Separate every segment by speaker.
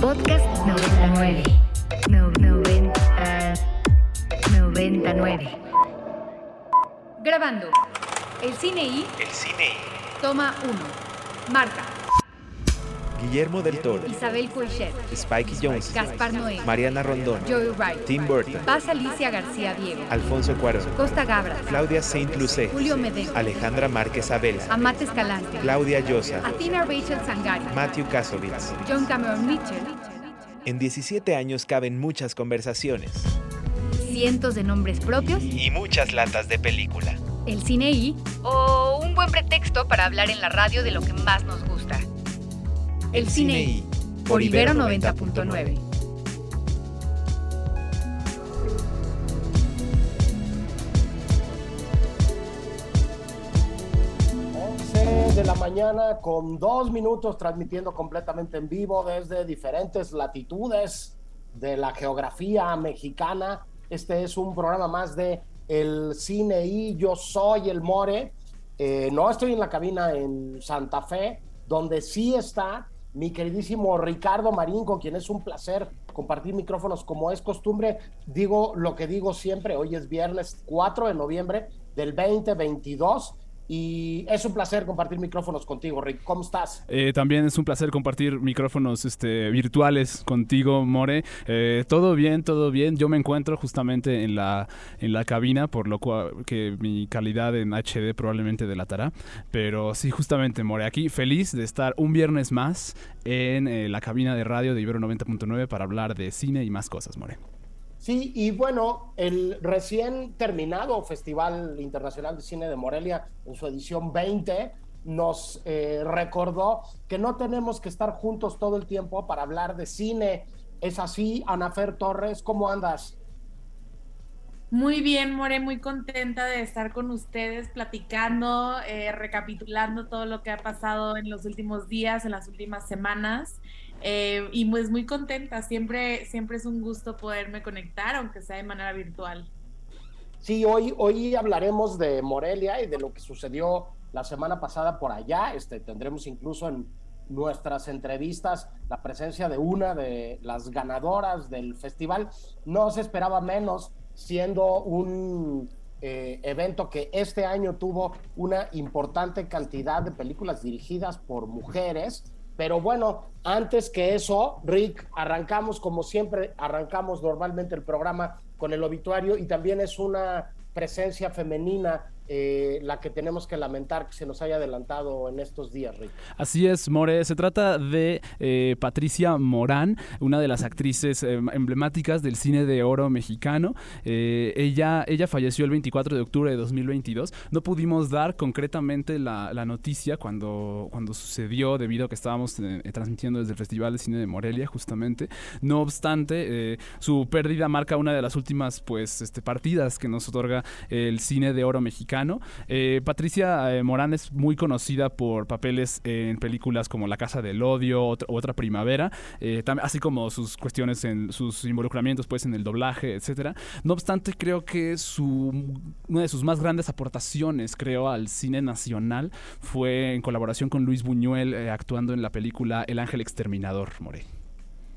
Speaker 1: Podcast 99. No, 90, 99.
Speaker 2: Grabando. El cine y
Speaker 3: El cine y
Speaker 2: toma 1. Marca.
Speaker 3: Guillermo del Toro,
Speaker 2: Isabel Coixet.
Speaker 3: Spikey Jones,
Speaker 2: Gaspar Noé.
Speaker 3: Mariana Rondón,
Speaker 2: Joey Wright.
Speaker 3: Tim Burton,
Speaker 2: Paz Alicia García Diego.
Speaker 3: Alfonso Cuarón,
Speaker 2: Costa Gabra.
Speaker 3: Claudia Saint Lucé,
Speaker 2: Julio Medem.
Speaker 3: Alejandra Márquez Abela,
Speaker 2: Amate Escalante.
Speaker 3: Claudia Llosa,
Speaker 2: Athena Rachel Sangari.
Speaker 3: Matthew Kasovitz.
Speaker 2: John Cameron Mitchell.
Speaker 3: En 17 años caben muchas conversaciones
Speaker 2: Cientos de nombres propios.
Speaker 3: y muchas latas de película.
Speaker 2: El cine y. O un buen pretexto para hablar en la radio de lo que más nos gusta. El cine y. Por Ibero 90.9.
Speaker 4: de la mañana con dos minutos transmitiendo completamente en vivo desde diferentes latitudes de la geografía mexicana. Este es un programa más de El Cine y yo soy el More. Eh, no estoy en la cabina en Santa Fe, donde sí está mi queridísimo Ricardo Marín, con quien es un placer compartir micrófonos como es costumbre. Digo lo que digo siempre, hoy es viernes 4 de noviembre del 2022 y es un placer compartir micrófonos contigo, Rick. ¿Cómo estás?
Speaker 5: Eh, también es un placer compartir micrófonos este, virtuales contigo, More. Eh, todo bien, todo bien. Yo me encuentro justamente en la, en la cabina, por lo cual que mi calidad en HD probablemente delatará. Pero sí, justamente, More, aquí feliz de estar un viernes más en eh, la cabina de radio de Ibero 90.9 para hablar de cine y más cosas, More.
Speaker 4: Sí, y bueno, el recién terminado Festival Internacional de Cine de Morelia en su edición 20 nos eh, recordó que no tenemos que estar juntos todo el tiempo para hablar de cine. Es así, Anafer Torres, ¿cómo andas?
Speaker 6: Muy bien, More, muy contenta de estar con ustedes platicando, eh, recapitulando todo lo que ha pasado en los últimos días, en las últimas semanas. Eh, y pues muy contenta, siempre, siempre es un gusto poderme conectar, aunque sea de manera virtual.
Speaker 4: Sí, hoy, hoy hablaremos de Morelia y de lo que sucedió la semana pasada por allá. Este, tendremos incluso en nuestras entrevistas la presencia de una de las ganadoras del festival. No se esperaba menos, siendo un eh, evento que este año tuvo una importante cantidad de películas dirigidas por mujeres pero bueno, antes que eso, Rick, arrancamos como siempre, arrancamos normalmente el programa con el obituario y también es una presencia femenina eh, la que tenemos que lamentar que se nos haya adelantado en estos días, Rick.
Speaker 5: Así es, More. Se trata de eh, Patricia Morán, una de las actrices eh, emblemáticas del cine de oro mexicano. Eh, ella, ella falleció el 24 de octubre de 2022. No pudimos dar concretamente la, la noticia cuando, cuando sucedió, debido a que estábamos eh, transmitiendo desde el Festival de Cine de Morelia, justamente. No obstante, eh, su pérdida marca una de las últimas pues, este, partidas que nos otorga el cine de oro mexicano. Eh, Patricia eh, Morán es muy conocida por papeles en películas como La Casa del Odio, otra, otra Primavera, eh, así como sus cuestiones en sus involucramientos pues en el doblaje, etcétera. No obstante, creo que su una de sus más grandes aportaciones, creo, al cine nacional fue en colaboración con Luis Buñuel actuando en la película El Ángel Exterminador, More.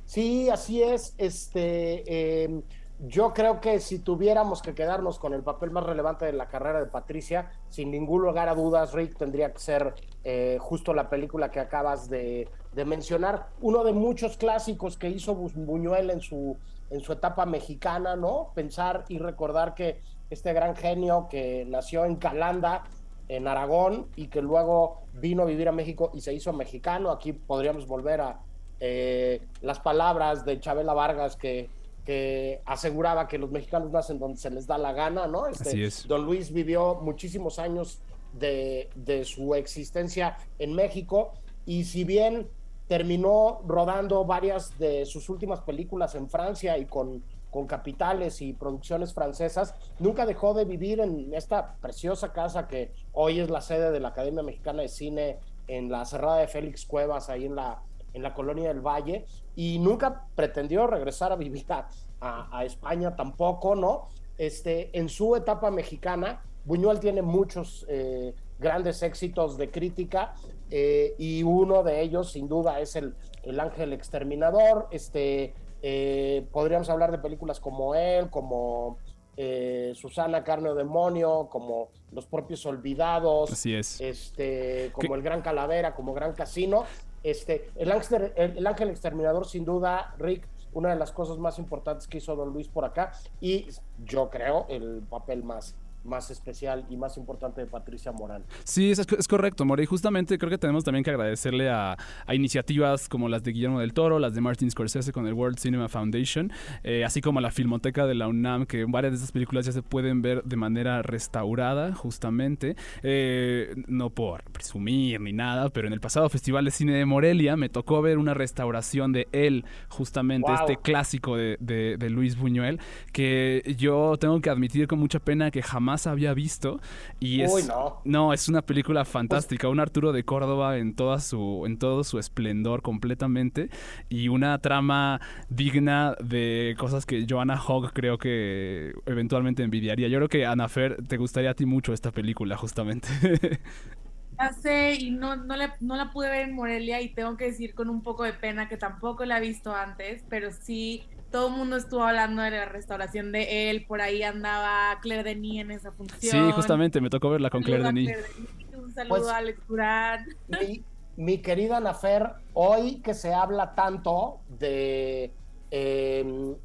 Speaker 4: Sí, así es. Este, eh, yo creo que si tuviéramos que quedarnos con el papel más relevante de la carrera de Patricia, sin ningún lugar a dudas, Rick, tendría que ser eh, justo la película que acabas de, mencionar. Uno de muchos clásicos que hizo Bu- Buñuel en su, en su etapa mexicana, ¿no? Pensar y recordar que este gran genio que nació en Calanda, en Aragón, y que luego vino a vivir a México y se hizo mexicano. Aquí podríamos volver a eh, las palabras de Chabela Vargas que, que aseguraba que los mexicanos nacen donde se les da la gana, ¿no? Este,
Speaker 5: Así es.
Speaker 4: Don Luis vivió muchísimos años de, de su existencia en México y si bien terminó rodando varias de sus últimas películas en Francia y con, con capitales y producciones francesas, nunca dejó de vivir en esta preciosa casa que hoy es la sede de la Academia Mexicana de Cine en la Cerrada de Félix Cuevas, ahí en la, en la colonia del Valle, y nunca pretendió regresar a vivir a, a- a España tampoco, ¿no? Este, en su etapa mexicana, Buñuel tiene muchos eh, grandes éxitos de crítica eh, y uno de ellos sin duda es el, el Ángel Exterminador. Este, eh, podríamos hablar de películas como él, como eh, Susana Carne o Demonio, como Los propios Olvidados,
Speaker 5: Así es.
Speaker 4: este, como
Speaker 5: ¿Qué?
Speaker 4: El Gran Calavera, como Gran Casino. Este, el, ángel, el, el Ángel Exterminador, sin duda, Rick, una de las cosas más importantes que hizo Don Luis por acá y yo creo el papel más, más especial y más importante de Patricia Morán.
Speaker 5: Sí, es, es correcto, More. Y justamente creo que tenemos también que agradecerle a, a iniciativas como las de Guillermo del Toro, las de Martin Scorsese con el World Cinema Foundation, eh, así como la Filmoteca de la UNAM, que varias de estas películas ya se pueden ver de manera restaurada, justamente. Eh, no por presumir ni nada, pero en el pasado Festival de Cine de Morelia me tocó ver una restauración de él, justamente,
Speaker 4: Wow.
Speaker 5: este clásico de, de- de Luis Buñuel, que yo tengo que admitir con mucha pena que jamás había visto. Y es,
Speaker 4: Uy, no.
Speaker 5: no, es una película fantástica, un Arturo de Córdoba en toda su en todo su esplendor completamente y una trama digna de cosas que Joanna Hogg creo que eventualmente envidiaría. Yo creo que Anafer te gustaría a ti mucho esta película justamente.
Speaker 6: Ya sé, y no, no, la, no la pude ver en Morelia y tengo que decir con un poco de pena que tampoco la he visto antes, pero sí, todo el mundo estuvo hablando de la restauración de él, por ahí andaba Claire Denis en esa función.
Speaker 5: sí, justamente me tocó verla con Claire Denis.
Speaker 6: Denis, Un saludo
Speaker 4: Pues-
Speaker 6: a Alex Durán.
Speaker 4: mi, mi querida Nafer, hoy que se habla tanto de eh,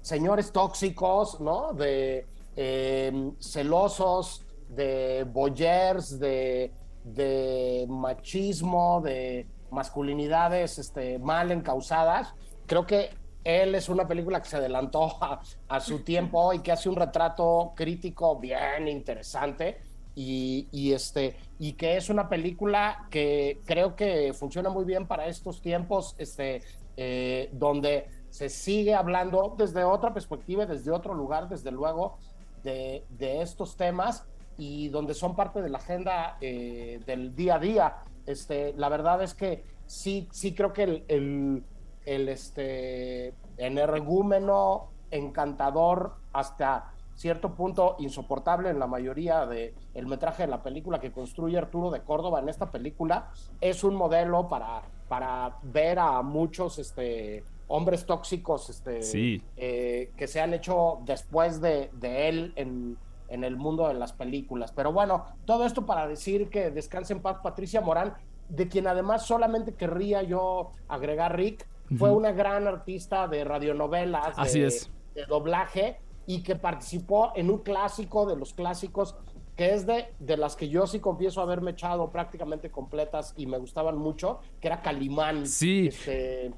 Speaker 4: señores tóxicos, ¿no? De eh, celosos, de boyers, de, de machismo, de masculinidades este, mal encausadas, creo que él es una película que se adelantó a, a su tiempo y que hace un retrato crítico bien interesante y, y, este, y que es una película que creo que funciona muy bien para estos tiempos este, eh, donde se sigue hablando desde otra perspectiva, desde otro lugar, desde luego, de, de estos temas y donde son parte de la agenda eh, del día a día. Este, la verdad es que sí, sí creo que el, el, el este, energúmeno, encantador, hasta cierto punto insoportable en la mayoría del el metraje de la película que construye Arturo de Córdoba en esta película, es un modelo para, para ver a muchos este, hombres tóxicos este,
Speaker 5: Sí.
Speaker 4: eh, que se han hecho después de, de él en, en el mundo de las películas. Pero bueno, todo esto para decir que descanse en paz Patricia Morán, de quien además solamente querría yo agregar Rick, fue una gran artista de radionovelas,
Speaker 5: Así
Speaker 4: de,
Speaker 5: es.
Speaker 4: de doblaje, y que participó en un clásico de los clásicos, que es de, de las que yo sí confieso haberme echado prácticamente completas y me gustaban mucho, que era Calimán.
Speaker 5: Sí.
Speaker 4: Este,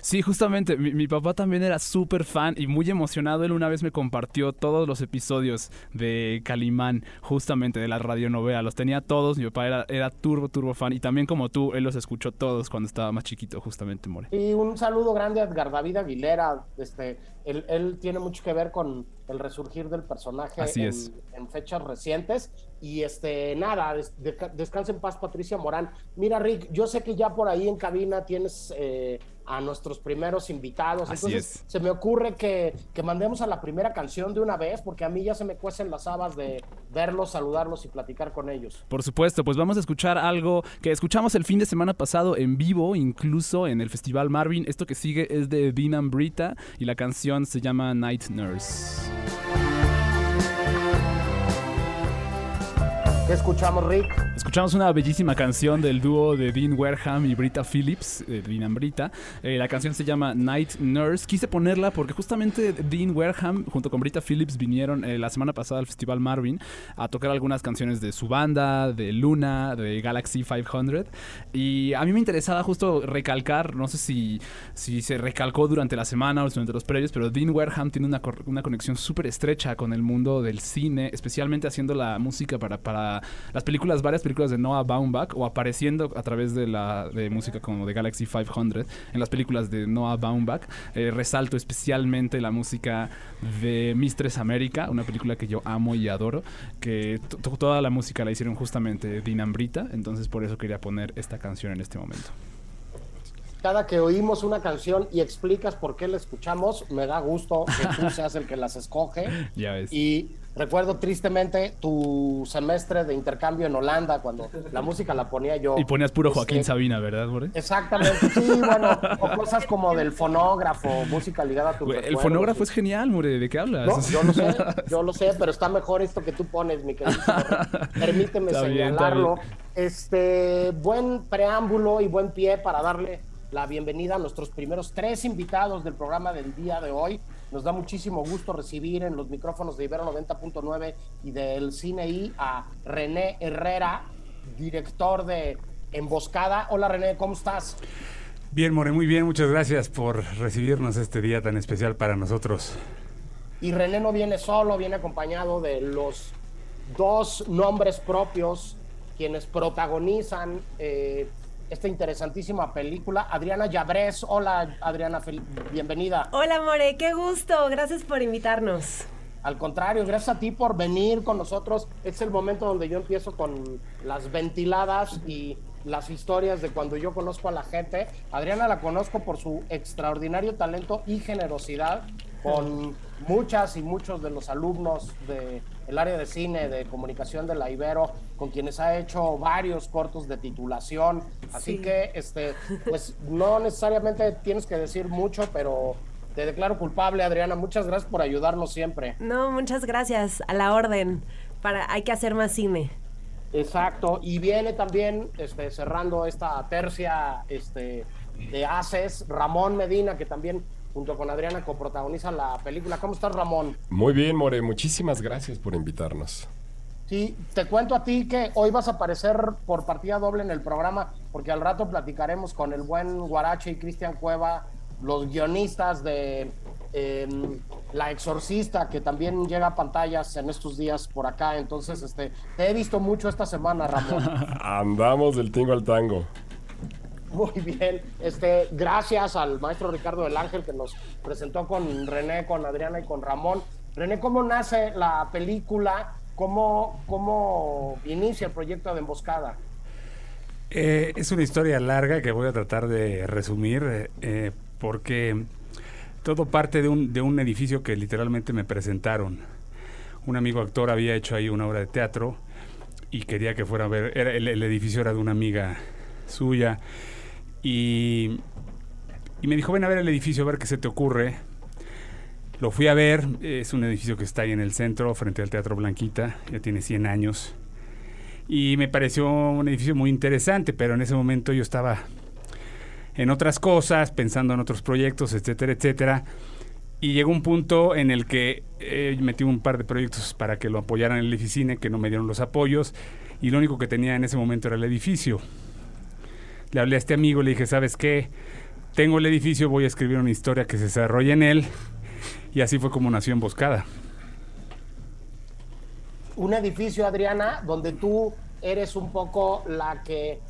Speaker 5: Sí, justamente, mi, mi papá también era súper fan y muy emocionado. Él una vez me compartió todos los episodios de Calimán, justamente de la radionovela. Los tenía todos, mi papá era, era turbo, turbo fan. Y también como tú, él los escuchó todos cuando estaba más chiquito, justamente, More.
Speaker 4: Y un saludo grande a Edgar David Aguilera. Este, él, él tiene mucho que ver con el resurgir del personaje
Speaker 5: Así
Speaker 4: en,
Speaker 5: es.
Speaker 4: en fechas recientes. Y este, nada, des- de- descansa en paz Patricia Morán. Mira, Rick, yo sé que ya por ahí en cabina tienes eh, a nuestros primeros invitados.
Speaker 5: Así
Speaker 4: Entonces,
Speaker 5: es.
Speaker 4: se me ocurre que, que mandemos a la primera canción de una vez, porque a mí ya se me cuecen las habas de verlos, saludarlos y platicar con ellos.
Speaker 5: Por supuesto, pues vamos a escuchar algo que escuchamos el fin de semana pasado en vivo, incluso en el Festival Marvin. Esto que sigue es de Dean Ambrita y la canción se llama Night Nurse.
Speaker 4: Escuchamos, Rick?
Speaker 5: Escuchamos una bellísima canción del dúo de Dean Wareham y Brita Phillips, eh, Dean and. Eh, la canción se llama Night Nurse. Quise ponerla porque justamente Dean Wareham junto con Brita Phillips vinieron eh, la semana pasada al Festival Marvin a tocar algunas canciones de su banda, de Luna, de Galaxy 500. Y a mí me interesaba justo recalcar, no sé si, si se recalcó durante la semana o durante los previos, pero Dean Wareham tiene una, una conexión súper estrecha con el mundo del cine, especialmente haciendo la música para, para las películas, varias películas de Noah Baumbach o apareciendo a través de la de música como de Galaxy 500 en las películas de Noah Baumbach. Eh, resalto especialmente la música de Mistress America, una película que yo amo y adoro, que to- to- toda la música la hicieron justamente Dean Ambrita, entonces por eso quería poner esta canción en este momento.
Speaker 4: Cada que oímos una canción y explicas por qué la escuchamos, me da gusto que tú seas el que las escoge.
Speaker 5: Ya ves.
Speaker 4: Y recuerdo tristemente tu semestre de intercambio en Holanda, cuando la música la ponía yo.
Speaker 5: Y ponías puro Joaquín
Speaker 4: Este,
Speaker 5: Sabina, ¿verdad, More?
Speaker 4: Exactamente, sí, bueno, o cosas como del fonógrafo, música ligada a tu
Speaker 5: El fonógrafo es genial, More. ¿De qué hablas?
Speaker 4: No, yo lo sé, yo lo sé, pero está mejor esto que tú pones, mi querido. Permíteme
Speaker 5: Está bien, está
Speaker 4: señalarlo.
Speaker 5: bien.
Speaker 4: Este, buen preámbulo y buen pie para darle la bienvenida a nuestros primeros tres invitados del programa del día de hoy. Nos da muchísimo gusto recibir en los micrófonos de Ibero 90.9 y del Cine I a René Herrera, director de Emboscada. Hola René, ¿cómo estás?
Speaker 7: Bien, More, muy bien. Muchas gracias por recibirnos este día tan especial para nosotros.
Speaker 4: Y René no viene solo, viene acompañado de los dos nombres propios quienes protagonizan eh, esta interesantísima película. Adriana Llabrés. Hola, Adriana, fel- bienvenida.
Speaker 8: Hola More, qué gusto, gracias por invitarnos.
Speaker 4: Al contrario, gracias a ti por venir con nosotros. Es el momento donde yo empiezo con las ventiladas y las historias de cuando yo conozco a la gente. Adriana la conozco por su extraordinario talento y generosidad con muchas y muchos de los alumnos del área de cine, de comunicación de la Ibero, con quienes ha hecho varios cortos de titulación. Así
Speaker 8: Sí.
Speaker 4: que, este, pues no necesariamente tienes que decir mucho, pero te declaro culpable, Adriana. Muchas gracias por ayudarnos siempre.
Speaker 8: No, muchas gracias, a la orden. Para, hay que hacer más cine.
Speaker 4: Exacto, y viene también este, cerrando esta tercia este, de Haces, Ramón Medina, que también junto con Adriana coprotagoniza la película. ¿Cómo estás, Ramón?
Speaker 9: Muy bien, More, muchísimas gracias por invitarnos.
Speaker 4: Sí, te cuento a ti que hoy vas a aparecer por partida doble en el programa, porque al rato platicaremos con el buen Guarache y Cristian Cueva, los guionistas de eh, La Exorcista, que también llega a pantallas en estos días por acá. Entonces, este, te he visto mucho esta semana, Ramón.
Speaker 9: Andamos del tingo al tango.
Speaker 4: Muy bien, este, gracias al maestro Ricardo del Ángel que nos presentó con René, con Adriana y con Ramón. René, ¿cómo nace la película? ¿Cómo, cómo inicia el proyecto de Emboscada?
Speaker 7: Eh, es una historia larga que voy a tratar de resumir eh, porque todo parte de un, de un edificio que literalmente me presentaron. Un amigo actor había hecho ahí una obra de teatro y quería que fuera a ver. El edificio era de una amiga suya y, y me dijo: Ven a ver el edificio, a ver qué se te ocurre. Lo fui a ver, es un edificio que está ahí en el centro, frente al Teatro Blanquita, ya tiene 100 años. Y me pareció un edificio muy interesante, pero en ese momento yo estaba en otras cosas, pensando en otros proyectos, etcétera, etcétera. Y llegó un punto en el que eh, metí un par de proyectos para que lo apoyaran en el Edificine, que no me dieron los apoyos, y lo único que tenía en ese momento era el edificio. Le hablé a este amigo, le dije, ¿sabes qué? Tengo el edificio, voy a escribir una historia que se desarrolle en él, y así fue como nació Emboscada.
Speaker 4: Un edificio, Adriana, donde tú eres un poco la que,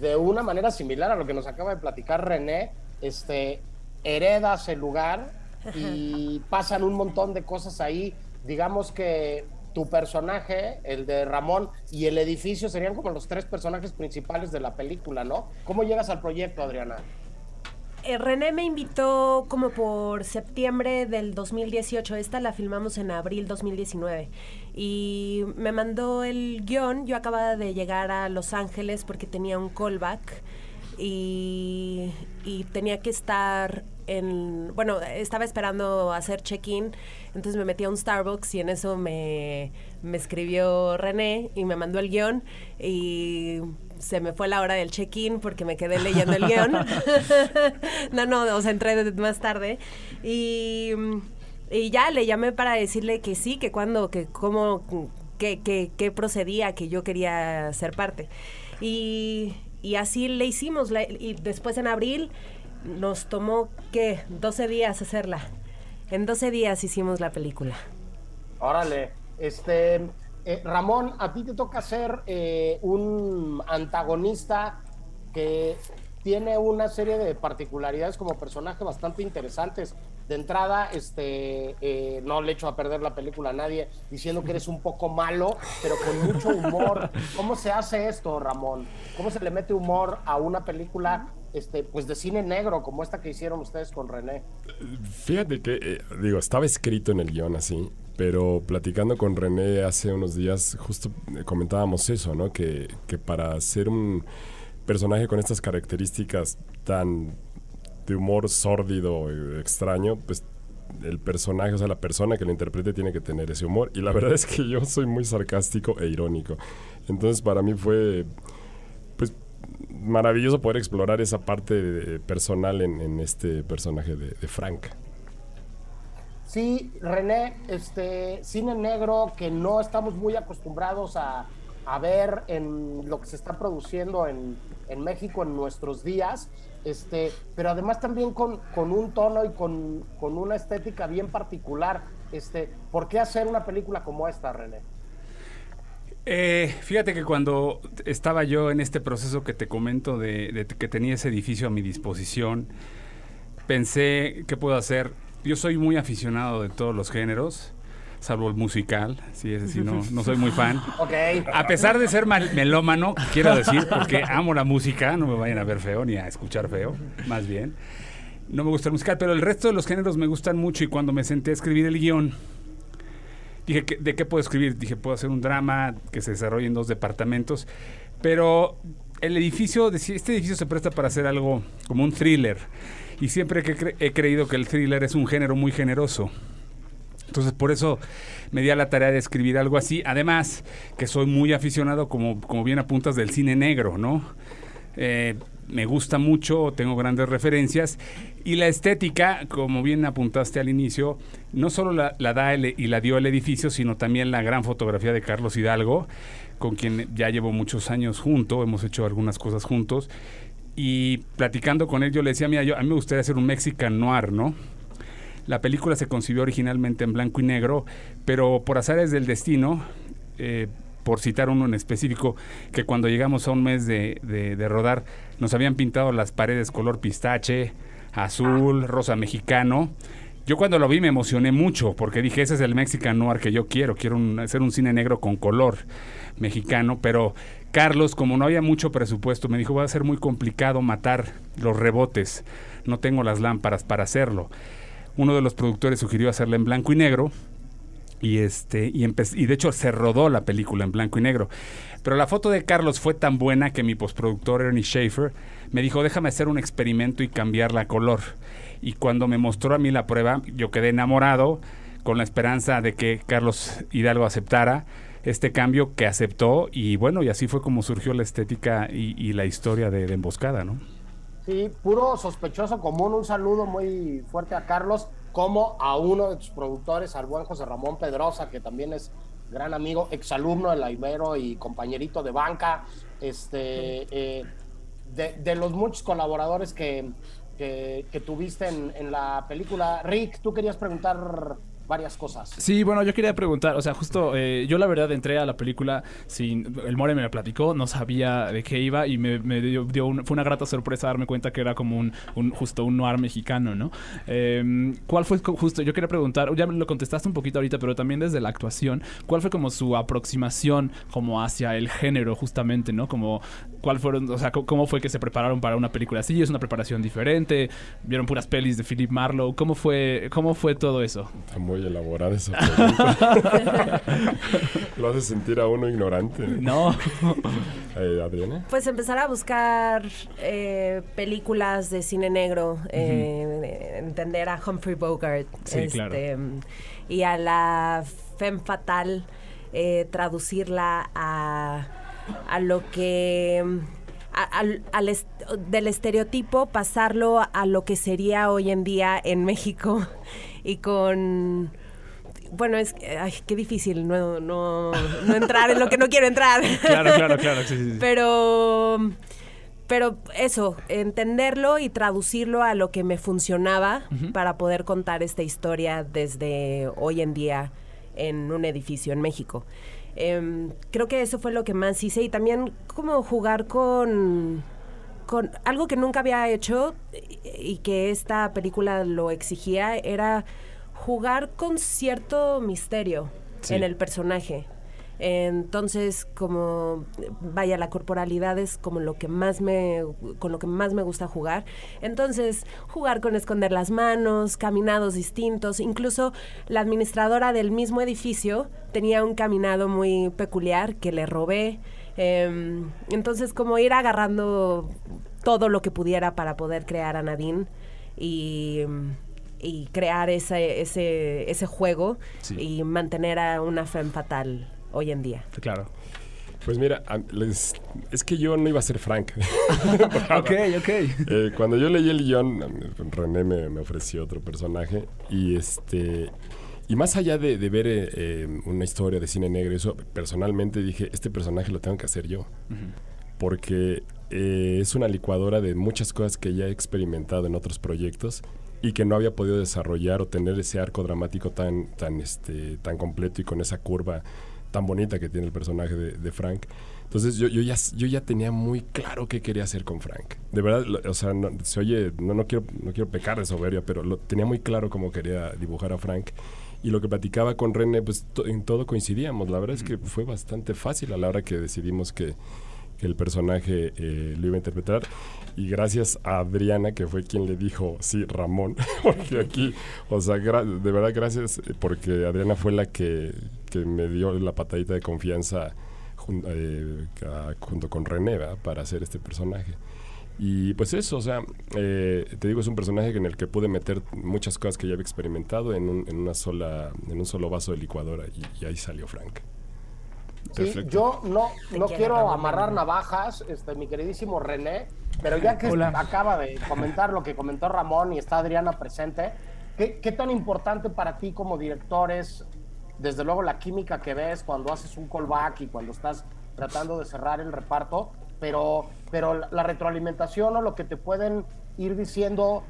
Speaker 4: de una manera similar a lo que nos acaba de platicar René, este, heredas el lugar y pasan un montón de cosas ahí. Digamos que tu personaje, el de Ramón, y el edificio serían como los tres personajes principales de la película, ¿no? ¿Cómo llegas al proyecto, Adriana?
Speaker 8: Eh, René me invitó como por septiembre del 2018. Esta la filmamos en abril 2019. Y me mandó el guion. Yo acababa de llegar a Los Ángeles porque tenía un callback. Y, y tenía que estar en... Bueno, estaba esperando hacer check-in. Entonces me metí a un Starbucks y en eso me, me escribió René y me mandó el guion. Y se me fue la hora del check-in porque me quedé leyendo el guion. no, no, o sea, entré más tarde. Y, y ya le llamé para decirle que sí, que cuando, que cómo, que, que, que procedía, que yo quería ser parte. Y, y así le hicimos. la- y después en abril nos tomó, ¿qué? 12 días hacerla. En 12 días hicimos la película.
Speaker 4: Órale, este, eh, Ramón, a ti te toca ser eh, un antagonista que tiene una serie de particularidades como personaje bastante interesantes. de entrada, este, eh, no le echo a perder la película a nadie diciendo que eres un poco malo, pero con mucho humor. ¿Cómo se hace esto, Ramón? ¿Cómo se le mete humor a una película este, pues de cine negro como esta que hicieron ustedes con René?
Speaker 9: Fíjate que, eh, digo, estaba escrito en el guion así, pero platicando con René hace unos días, justo eh, comentábamos eso, ¿no? Que, que para ser un personaje con estas características tan de humor sórdido, eh, extraño, pues el personaje, o sea, la persona que lo interprete tiene que tener ese humor. Y la verdad es que yo soy muy sarcástico e irónico. Entonces para mí fue, maravilloso poder explorar esa parte de- personal en, este personaje de, Frank.
Speaker 4: Sí, René, este cine negro que no estamos muy acostumbrados a, a ver en lo que se está produciendo en, en México en nuestros días, este, pero además también con, con un tono y con, con una estética bien particular. Este, ¿Por qué hacer una película como esta, René?
Speaker 7: Eh, fíjate que cuando estaba yo en este proceso que te comento de, de que tenía ese edificio a mi disposición, pensé qué puedo hacer. Yo soy muy aficionado de todos los géneros, salvo el musical, sí, ese sí no, no soy muy fan.
Speaker 4: Ok.
Speaker 7: A pesar de ser mal- melómano, quiero decir, porque amo la música, no me vayan a ver feo ni a escuchar feo, más bien. No me gusta el musical, pero el resto de los géneros me gustan mucho y cuando me senté a escribir el guion, dije, ¿qué- ¿de qué puedo escribir? Dije, puedo hacer un drama que se desarrolle en dos departamentos, pero el edificio, este edificio se presta para hacer algo como un thriller. Y siempre que he creído que el thriller es un género muy generoso. Entonces por eso me di a la tarea de escribir algo así. Además, que soy muy aficionado, como, como bien apuntas, del cine negro, ¿no? Eh, me gusta mucho, tengo grandes referencias. Y la estética, como bien apuntaste al inicio, no solo la, da y la dio el edificio, sino también la gran fotografía de Carlos Hidalgo, con quien ya llevo muchos años junto, hemos hecho algunas cosas juntos. Y platicando con él, yo le decía, mira, yo, a mí me gustaría hacer un Mexican Noir, ¿no? La película se concibió originalmente en blanco y negro, pero por azares del destino, eh, por citar uno en específico, que cuando llegamos a un mes de, de- de rodar, nos habían pintado las paredes color pistache, azul, rosa mexicano. Yo cuando lo vi me emocioné mucho, porque dije, ese es el Mexican Noir que yo quiero, quiero un- hacer un cine negro con color mexicano, pero Carlos, como no había mucho presupuesto, me dijo, va a ser muy complicado matar los rebotes, no tengo las lámparas para hacerlo. Uno de los productores sugirió hacerla en blanco y negro, y este y, de hecho se rodó la película en blanco y negro. Pero la foto de Carlos fue tan buena que mi postproductor Ernie Schaefer me dijo, déjame hacer un experimento y cambiarla a color. Y cuando me mostró a mí la prueba, yo quedé enamorado con la esperanza de que Carlos Hidalgo aceptara este cambio que aceptó y bueno, y así fue como surgió la estética y, y la historia de, de Emboscada, ¿no?
Speaker 4: Sí, puro sospechoso común. Un saludo muy fuerte a Carlos, como a uno de tus productores, al buen José Ramón Pedrosa, que también es gran amigo, exalumno de la Ibero y compañerito de banca. Este, eh, de, los muchos colaboradores que, que, que tuviste en, en la película. Rick, tú querías preguntar varias cosas.
Speaker 5: Sí, bueno, yo quería preguntar, o sea, justo eh, yo la verdad entré a la película sin, el More me la platicó, no sabía de qué iba y me, me dio, dio un- fue una grata sorpresa darme cuenta que era como un, un- justo un noir mexicano, ¿no? Eh, ¿Cuál fue justo, yo quería preguntar, ya me lo contestaste un poquito ahorita, pero también desde la actuación, ¿cuál fue como su aproximación como hacia el género justamente, ¿no? Como, ¿cuál fueron, o sea, cómo fue que se prepararon para una película así? ¿Es una preparación diferente? ¿Vieron puras pelis de Philip Marlowe? ¿Cómo fue, cómo fue todo eso?
Speaker 9: Está muy elaborada esa pregunta. Lo hace sentir a uno ignorante.
Speaker 5: No.
Speaker 9: Eh, Adriana.
Speaker 8: Pues empezar a buscar eh, películas de cine negro, eh, entender a Humphrey Bogart
Speaker 5: Sí, claro.
Speaker 8: este, y a la femme fatal, eh, traducirla a, a lo que... al, al est- del estereotipo pasarlo a lo que sería hoy en día en México y con bueno es ay, qué difícil no, no, no entrar en lo que no quiero entrar
Speaker 5: Claro, claro, claro. Sí, sí, sí.
Speaker 8: pero pero eso, entenderlo y traducirlo a lo que me funcionaba para poder contar esta historia desde hoy en día en un edificio en México. Em, creo que eso fue lo que más hice y también como jugar con con algo que nunca había hecho y que esta película lo exigía era jugar con cierto misterio
Speaker 5: Sí.
Speaker 8: en el personaje. Entonces, como vaya, la corporalidad es como lo que más me con lo que más me gusta jugar. Entonces, jugar con esconder las manos, caminados distintos, incluso la administradora del mismo edificio tenía un caminado muy peculiar que le robé. Em, entonces, como ir agarrando todo lo que pudiera para poder crear a Nadine y, y crear ese, ese, ese juego
Speaker 5: Sí.
Speaker 8: y mantener a una femme fatal hoy en día.
Speaker 5: Claro.
Speaker 9: Pues mira, les- es que yo no iba a ser Frank.
Speaker 5: Ok, ok.
Speaker 9: Eh, cuando yo leí el guion, René me, me ofreció otro personaje y este y más allá de, de ver eh, eh, una historia de cine negro, eso personalmente dije, este personaje lo tengo que hacer yo, porque eh, es una licuadora de muchas cosas que ya he experimentado en otros proyectos y que no había podido desarrollar o tener ese arco dramático tan, tan, este, tan completo y con esa curva tan bonita que tiene el personaje de, de Frank. Entonces yo, yo, ya, yo ya tenía muy claro qué quería hacer con Frank. De verdad, lo- o sea, no, se oye, no, no, quiero, no quiero pecar de soberbia, pero lo, tenía muy claro cómo quería dibujar a Frank. Y lo que platicaba con René, pues to- en todo coincidíamos. La verdad es que fue bastante fácil a la hora que decidimos que, que el personaje eh, lo iba a interpretar. Y gracias a Adriana, que fue quien le dijo, sí, Ramón, porque aquí, o sea, de verdad gracias, porque Adriana fue la que, que me dio la patadita de confianza jun- eh, junto con René ¿verdad? para hacer este personaje. Y pues eso, o sea, eh, te digo, es un personaje en el que pude meter muchas cosas que ya había experimentado en un, en una sola, en un solo vaso de licuadora y, y ahí salió Frank.
Speaker 4: Sí, yo no, no
Speaker 8: quiero,
Speaker 4: amarrar navajas, este, mi queridísimo René, pero ya que
Speaker 10: Hola.
Speaker 4: acaba de comentar lo que comentó Ramón y está Adriana presente, ¿qué, qué tan importante para ti como director es, desde luego, la química que ves cuando haces un callback y cuando estás tratando de cerrar el reparto, pero, pero la, retroalimentación o lo que te pueden ir diciendo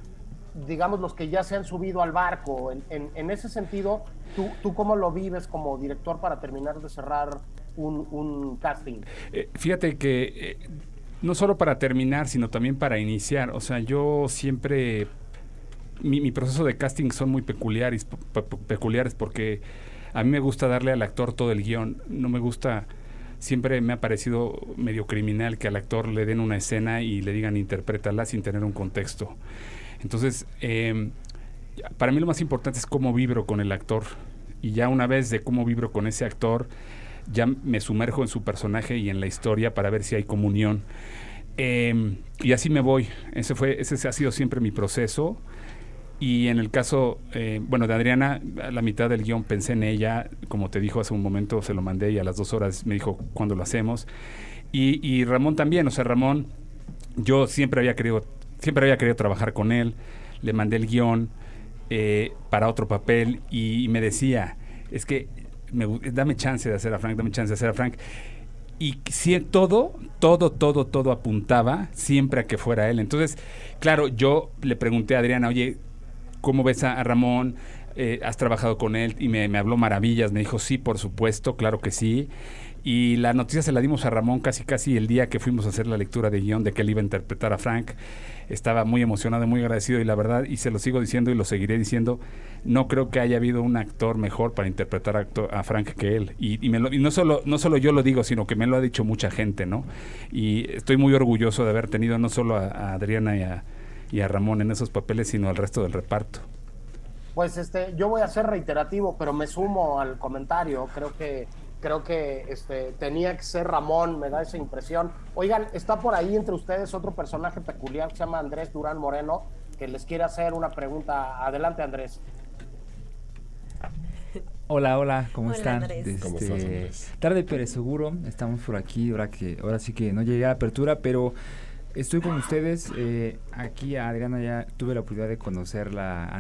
Speaker 4: digamos, los que ya se han subido al barco. En, ese sentido, ¿tú, ¿tú cómo lo vives como director para terminar de cerrar un, un casting?
Speaker 7: Eh, fíjate que eh, no solo para terminar, sino también para iniciar. O sea, yo siempre. Mi, mi proceso de casting son muy peculiares, pe- pe- peculiares porque a mí me gusta darle al actor todo el guion. No me gusta. Siempre me ha parecido medio criminal que al actor le den una escena y le digan interprétala sin tener un contexto. Entonces, eh, para mí lo más importante es cómo vibro con el actor. Y ya una vez de cómo vibro con ese actor, ya me sumerjo en su personaje y en la historia para ver si hay comunión. Eh, y así me voy. Ese, fue, ese ha sido siempre mi proceso. Y en el caso, eh, bueno, de Adriana, a la mitad del guion pensé en ella, como te dijo hace un momento, se lo mandé y a las dos horas me dijo cuándo lo hacemos. Y, Ramón también, o sea, Ramón, yo siempre había querido, siempre había querido trabajar con él, le mandé el guion eh, para otro papel y, me decía, es que me dame chance de hacer a Frank, dame chance de hacer a Frank. Y si todo, todo, todo, todo apuntaba siempre a que fuera él. Entonces, claro, yo le pregunté a Adriana, oye, ¿cómo ves a, Ramón? Eh, ¿Has trabajado con él? Y me, habló maravillas. Me dijo, sí, por supuesto, claro que sí. Y la noticia se la dimos a Ramón casi casi el día que fuimos a hacer la lectura de guion de que él iba a interpretar a Frank. Estaba muy emocionado, muy agradecido y la verdad, y se lo sigo diciendo y lo seguiré diciendo, no creo que haya habido un actor mejor para interpretar a, Frank que él. Y, no, solo, no solo yo lo digo, sino que me lo ha dicho mucha gente, ¿no? Y estoy muy orgulloso de haber tenido no solo a Adriana y a, y a Ramón en esos papeles, sino al resto del reparto.
Speaker 4: Pues este, yo voy a ser reiterativo, pero me sumo al comentario. Creo que, creo que este, tenía que ser Ramón, me da esa impresión. Oigan, está por ahí entre ustedes otro personaje peculiar que se llama Andrés Durán Moreno, que les quiere hacer una pregunta. Adelante, Andrés.
Speaker 10: Hola, hola, ¿cómo
Speaker 8: Hola,
Speaker 10: están?
Speaker 8: Andrés.
Speaker 9: ¿Cómo
Speaker 10: Este,
Speaker 9: estás, Andrés?
Speaker 10: Tarde pero seguro, estamos por aquí, ahora que ahora sí que no llegué a la apertura, pero estoy con ustedes. eh, aquí a Adriana ya tuve la oportunidad de conocerla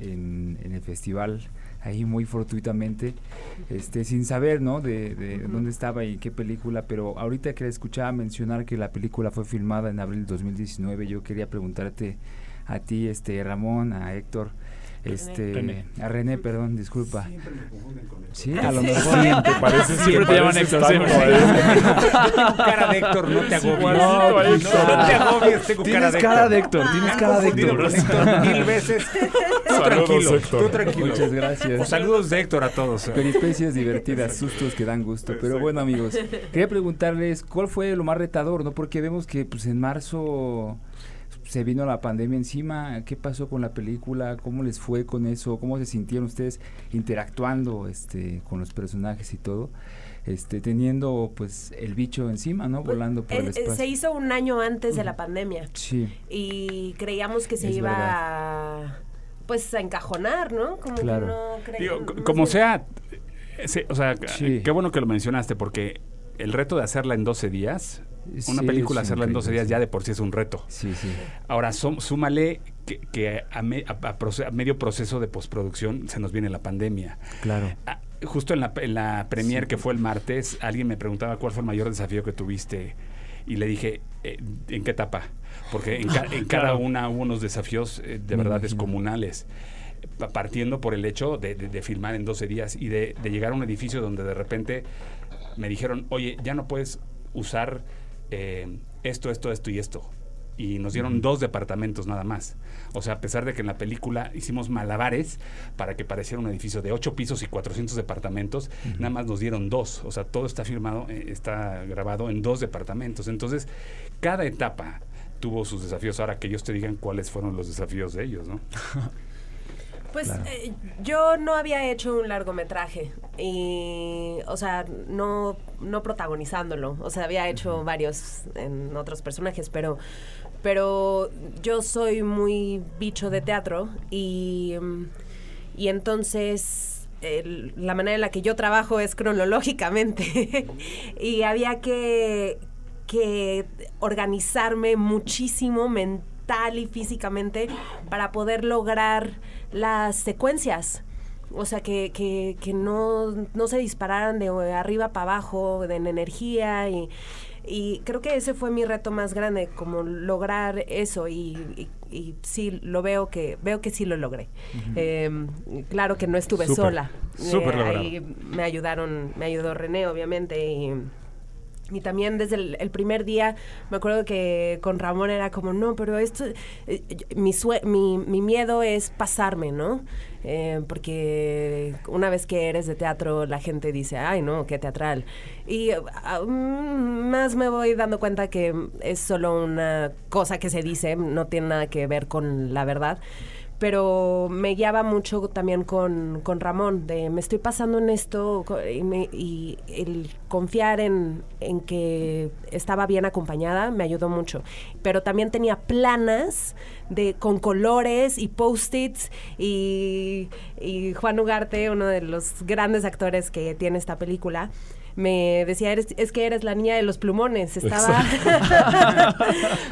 Speaker 10: en, en el festival, ahí muy fortuitamente, este, sin saber, ¿no? De, de dónde estaba y qué película, pero ahorita que la escuchaba mencionar que la película fue filmada en abril de 2019, yo quería preguntarte a ti, este, Ramón, a Héctor, Este,
Speaker 5: René.
Speaker 10: a René, perdón, disculpa. Sí,
Speaker 8: Ah,
Speaker 10: a lo
Speaker 8: sí.
Speaker 10: mejor.
Speaker 9: Te pareces-
Speaker 5: Siempre te llaman
Speaker 9: pareces
Speaker 5: Héctor, siempre.
Speaker 9: a.
Speaker 7: Tengo cara de Héctor, no te agobies. No,
Speaker 9: a
Speaker 7: no,
Speaker 9: Héctor.
Speaker 7: no te agobies, tengo cara
Speaker 5: Tienes
Speaker 7: de
Speaker 5: cara de
Speaker 7: Héctor.
Speaker 5: Héctor, tienes cara de
Speaker 7: con
Speaker 5: Héctor.
Speaker 7: Héctor mil veces. Tú tranquilo,
Speaker 9: Héctor.
Speaker 7: tú tranquilo.
Speaker 10: Muchas gracias.
Speaker 7: Saludos de Héctor a todos.
Speaker 10: Peripecias divertidas, sustos que dan gusto. Pero bueno, amigos, quería preguntarles cuál fue lo más retador, ¿no? Porque vemos que pues en marzo se vino la pandemia encima. ¿Qué pasó con la película? ¿Cómo les fue con eso? ¿Cómo se sintieron ustedes interactuando este con los personajes y todo? Este teniendo pues el bicho encima, ¿no? Volando por el
Speaker 8: Eh, eh,
Speaker 10: espacio.
Speaker 8: se hizo un año antes de la pandemia
Speaker 10: Sí,
Speaker 8: y creíamos que se
Speaker 10: Es
Speaker 8: iba a pues a encajonar, ¿no? Como
Speaker 10: Claro.
Speaker 8: que no cre-
Speaker 7: Digo,
Speaker 8: no
Speaker 7: como
Speaker 8: sé.
Speaker 7: sea, eh, sí, o sea,
Speaker 10: Sí.
Speaker 7: qué bueno que lo mencionaste porque el reto de hacerla en 12 días, una
Speaker 10: Sí,
Speaker 7: película hacerla en 12
Speaker 10: increíble,
Speaker 7: días ya de por sí es un reto.
Speaker 10: sí, sí.
Speaker 7: Ahora, som- súmale que, que a, me- a- a proce- a medio proceso de postproducción se nos viene la pandemia.
Speaker 10: Claro.
Speaker 7: Ah, Justo en la, en la premier que fue el martes, alguien me preguntaba cuál fue el mayor desafío que tuviste y le dije, eh, ¿en qué etapa? Porque en, ca- en cada una hubo unos desafíos eh, de
Speaker 10: Me
Speaker 7: verdad
Speaker 10: imagino.
Speaker 7: descomunales. Pa- Partiendo por el hecho de, de- de filmar en 12 días y de, de llegar a un edificio donde de repente me dijeron, oye, ya no puedes usar eh, esto, esto, esto y esto. Y nos dieron dos departamentos nada más. O sea, a pesar de que en la película hicimos malabares para que pareciera un edificio de ocho pisos y 400 departamentos, nada más nos dieron dos. O sea, todo está filmado, eh, está grabado en dos departamentos. Entonces, cada etapa tuvo sus desafíos. Ahora que ellos te digan cuáles fueron los desafíos de ellos, ¿no?
Speaker 8: Pues eh, yo no había hecho un largometraje y, o sea, no, no protagonizándolo. O sea, había hecho varios en otros personajes, pero, pero yo soy muy bicho de teatro y, mm, y entonces el- la manera en la que yo trabajo es cronológicamente. Y había que, que organizarme muchísimo mental y físicamente para poder lograr las secuencias. O sea, que, que, que no, no se dispararan de arriba para abajo, de en energía y, y creo que ese fue mi reto más grande, como lograr eso y, y- y sí lo veo que veo que sí lo logré. Eh, claro que no estuve
Speaker 7: Súper,
Speaker 8: sola.
Speaker 7: súper logrado.
Speaker 8: ahí me ayudaron, me ayudó René obviamente y y también desde el, el primer día me acuerdo que con Ramón era como, no, pero esto, eh, mi, sue- mi, mi miedo es pasarme, ¿no? Eh, porque una vez que eres de teatro la gente dice, ay, no, qué teatral. Y mm, más me voy dando cuenta que es solo una cosa que se dice, no tiene nada que ver con la verdad pero me guiaba mucho también con, con Ramón, de me estoy pasando en esto y el confiar en, en que estaba bien acompañada me ayudó mucho. Pero también tenía planas de, con colores y post-its y, y Juan Ugarte, uno de los grandes actores que tiene esta película, me decía, eres, es que eres la niña de los plumones. Estaba.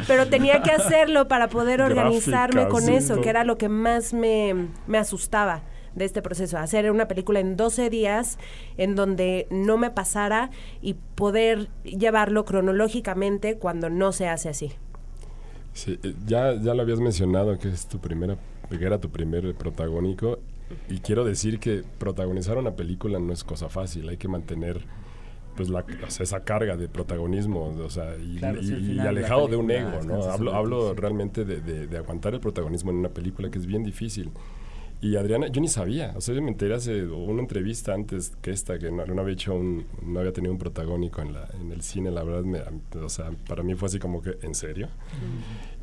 Speaker 8: Pero tenía que hacerlo para poder organizarme
Speaker 9: Gráficas,
Speaker 8: con eso, que era lo que más me, me asustaba de este proceso. Hacer una película en 12 días en donde no me pasara y poder llevarlo cronológicamente cuando no se hace así.
Speaker 9: Sí, eh, ya, ya lo habías mencionado que es tu primera, que era tu primer protagónico. Y quiero decir que protagonizar una película no es cosa fácil, hay que mantener pues la, o sea, esa carga de protagonismo, o sea, y,
Speaker 10: Claro,
Speaker 9: alejado de un ego, ¿no? Hablo, realmente de, de- de aguantar el protagonismo en una película que es bien difícil. Y Adriana, yo ni sabía, o sea, yo me enteré hace una entrevista antes que esta, que no, no había hecho un, no había tenido un protagónico en, la, en el cine, la verdad, me- o sea, para mí fue así como que, ¿en serio?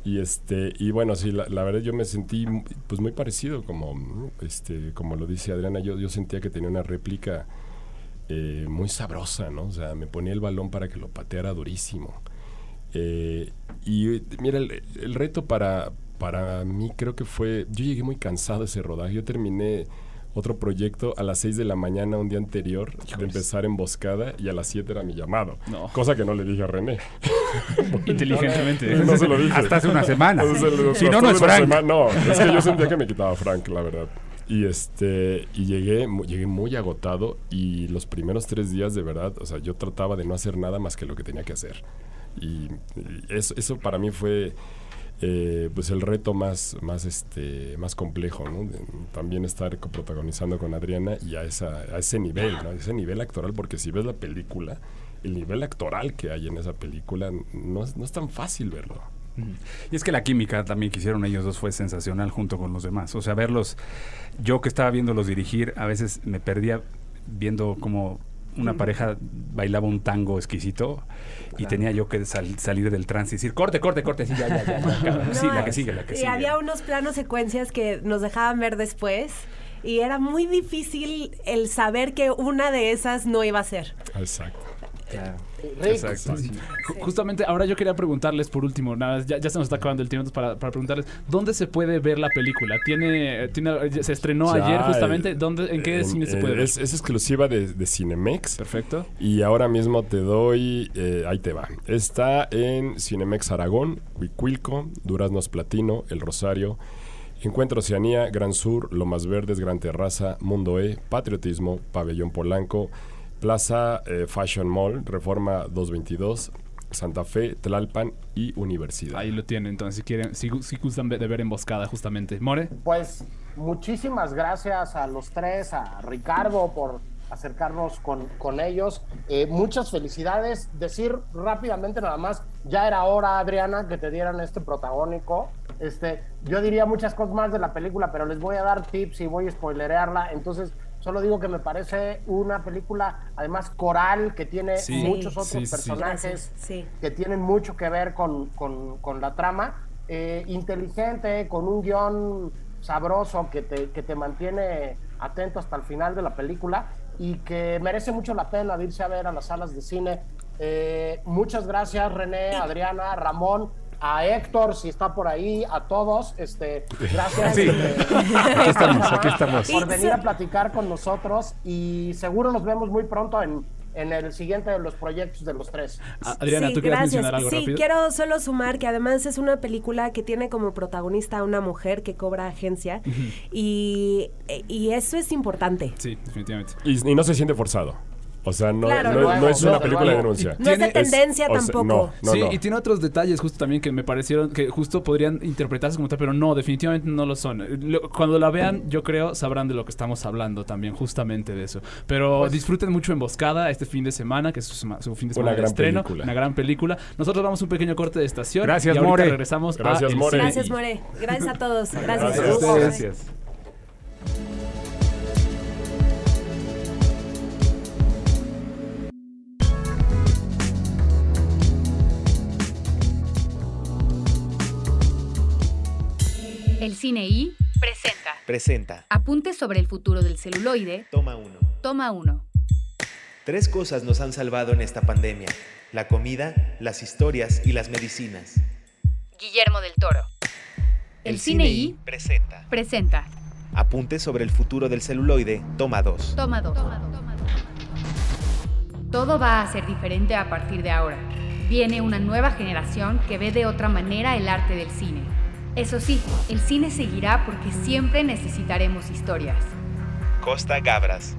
Speaker 9: Y este, y bueno, sí, la, la verdad yo me sentí pues muy parecido, como este, como lo dice Adriana, yo, yo sentía que tenía una réplica eh, muy sabrosa, ¿no? O sea, me ponía el balón para que lo pateara durísimo. Eh, y mira, el, el reto para, para mí creo que fue, yo llegué muy cansado de ese rodaje, yo terminé otro proyecto a las 6 de la mañana un día anterior de empezar emboscada y a las 7 era mi llamado.
Speaker 5: No.
Speaker 9: Cosa que no le dije a René.
Speaker 5: Inteligentemente.
Speaker 9: No se lo dije.
Speaker 7: Hasta hace una semana. Si no, no es Frank.
Speaker 9: semana- No, es que yo sentía que me quitaba Frank, la verdad. Y este y llegué llegué muy agotado y los primeros tres días de verdad, o sea, yo trataba de no hacer nada más que lo que tenía que hacer. Y, eso, eso para mí fue eh, pues el reto más, más, este, más complejo, ¿no? También estar protagonizando con Adriana y a, esa, a ese nivel, ¿no? Ese nivel actoral, porque si ves la película, el nivel actoral que hay en esa película no es, no es tan fácil verlo.
Speaker 7: Y es que la química también que hicieron ellos dos fue sensacional junto con los demás. O sea, verlos, yo que estaba viéndolos dirigir, a veces me perdía viendo como una pareja bailaba un tango exquisito y tenía yo que sal- salir del trance y decir, corte, corte, corte, sí, ya, ya, ya. ya, sí,
Speaker 8: No,
Speaker 7: la que sigue, la que
Speaker 8: y
Speaker 7: sigue.
Speaker 8: había unos planos secuencias que nos dejaban ver después y era muy difícil el saber que una de esas no iba a ser.
Speaker 9: Exacto.
Speaker 4: Rick,
Speaker 7: Exacto.
Speaker 5: Ju- Justamente ahora yo quería preguntarles por último, nada, ya, ya se nos está acabando el tiempo para, para preguntarles, ¿dónde se puede ver la película? ¿Tiene, tiene se estrenó
Speaker 9: Ya,
Speaker 5: ayer justamente?
Speaker 9: eh,
Speaker 5: ¿Dónde, ¿En qué cine se
Speaker 9: eh,
Speaker 5: puede ver?
Speaker 9: Es, es exclusiva de, de Cinemex.
Speaker 5: Perfecto.
Speaker 9: Y ahora mismo te doy, eh, ahí te va. Está en Cinemex Aragón, Huicuilco, Duraznos Platino, El Rosario, Encuentro Oceanía, Gran Sur, Lomas Verdes, Gran Terraza, Mundo E, Patriotismo, Pabellón Polanco, Plaza eh, Fashion Mall, Reforma 222, Santa Fe, Tlalpan y Universidad.
Speaker 5: Ahí lo tienen, entonces si quieren, si, si gustan de ver emboscada justamente. More,
Speaker 4: Pues muchísimas gracias a los tres, a Ricardo por acercarnos con, con ellos. Eh, muchas felicidades. Decir rápidamente nada más, ya era hora, Adriana, que te dieran este protagónico. Este, yo diría muchas cosas más de la película, pero les voy a dar tips y voy a spoilerearla. Entonces, solo digo que me parece una película, además coral, que tiene
Speaker 5: Sí.
Speaker 4: muchos
Speaker 5: Sí,
Speaker 4: otros
Speaker 5: sí,
Speaker 4: personajes
Speaker 8: sí.
Speaker 4: que tienen mucho que ver con, con- con la trama. Eh, inteligente, con un guion sabroso que te, que te mantiene atento hasta el final de la película y que merece mucho la pena de irse a ver a las salas de cine. Eh, muchas gracias, René, Adriana, Ramón. A Héctor, si está por ahí, a todos, este, gracias
Speaker 7: Sí.
Speaker 4: eh,
Speaker 7: Aquí estamos, aquí estamos.
Speaker 4: por venir a platicar con nosotros y seguro nos vemos muy pronto en, en el siguiente de los proyectos de los tres.
Speaker 5: Adriana,
Speaker 8: Sí,
Speaker 5: ¿tú quieres
Speaker 8: gracias.
Speaker 5: mencionar algo
Speaker 8: Sí,
Speaker 5: rápido?
Speaker 8: quiero solo sumar que además es una película que tiene como protagonista a una mujer que cobra agencia y, y eso es importante.
Speaker 5: Sí, definitivamente.
Speaker 9: Y, y no se siente forzado. O sea, no,
Speaker 8: Claro,
Speaker 9: no-
Speaker 8: no.
Speaker 9: no es una película de denuncia.
Speaker 8: No es de tendencia
Speaker 9: o sea,
Speaker 8: tampoco.
Speaker 9: no, no,
Speaker 5: sí,
Speaker 9: no.
Speaker 5: y tiene otros detalles justo también que me parecieron que justo podrían interpretarse como tal, pero no, definitivamente no lo son. Cuando la vean, yo creo, sabrán de lo que estamos hablando también, justamente de eso. Pero
Speaker 9: Pues
Speaker 5: disfruten mucho Emboscada este fin de semana, que es su, fin de semana
Speaker 9: Una
Speaker 5: de
Speaker 9: gran
Speaker 5: estreno.
Speaker 9: película.
Speaker 5: Una gran película. Nosotros vamos un pequeño corte de estación.
Speaker 7: Gracias,
Speaker 5: y
Speaker 7: More.
Speaker 5: regresamos
Speaker 9: Gracias,
Speaker 5: a
Speaker 9: More.
Speaker 8: Gracias. More. Gracias a todos. Gracias.
Speaker 9: Gracias a
Speaker 4: ustedes.
Speaker 7: Gracias.
Speaker 2: El Cine I presenta
Speaker 3: Presenta.
Speaker 2: Apuntes sobre el futuro del celuloide.
Speaker 3: Toma uno.
Speaker 2: Toma uno.
Speaker 3: Tres cosas nos han salvado en esta pandemia. La comida, las historias y las medicinas.
Speaker 2: Guillermo del Toro. El, Cine I
Speaker 3: presenta.
Speaker 2: presenta
Speaker 3: Apuntes sobre el futuro del celuloide. Toma dos.
Speaker 2: Toma dos. Todo va a ser diferente a partir de ahora. Viene una nueva generación que ve de otra manera el arte del cine. Eso sí, el cine seguirá porque siempre necesitaremos historias.
Speaker 3: Costa Gabras.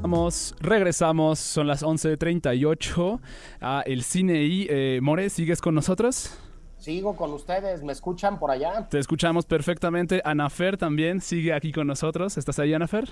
Speaker 5: Vamos, regresamos, son las 11.38 a El Cine I. Eh, More, ¿sigues con nosotros?
Speaker 4: Sigo con ustedes, ¿me escuchan por allá?
Speaker 5: Te escuchamos perfectamente. Anafer también sigue aquí con nosotros. ¿Estás ahí, Anafer?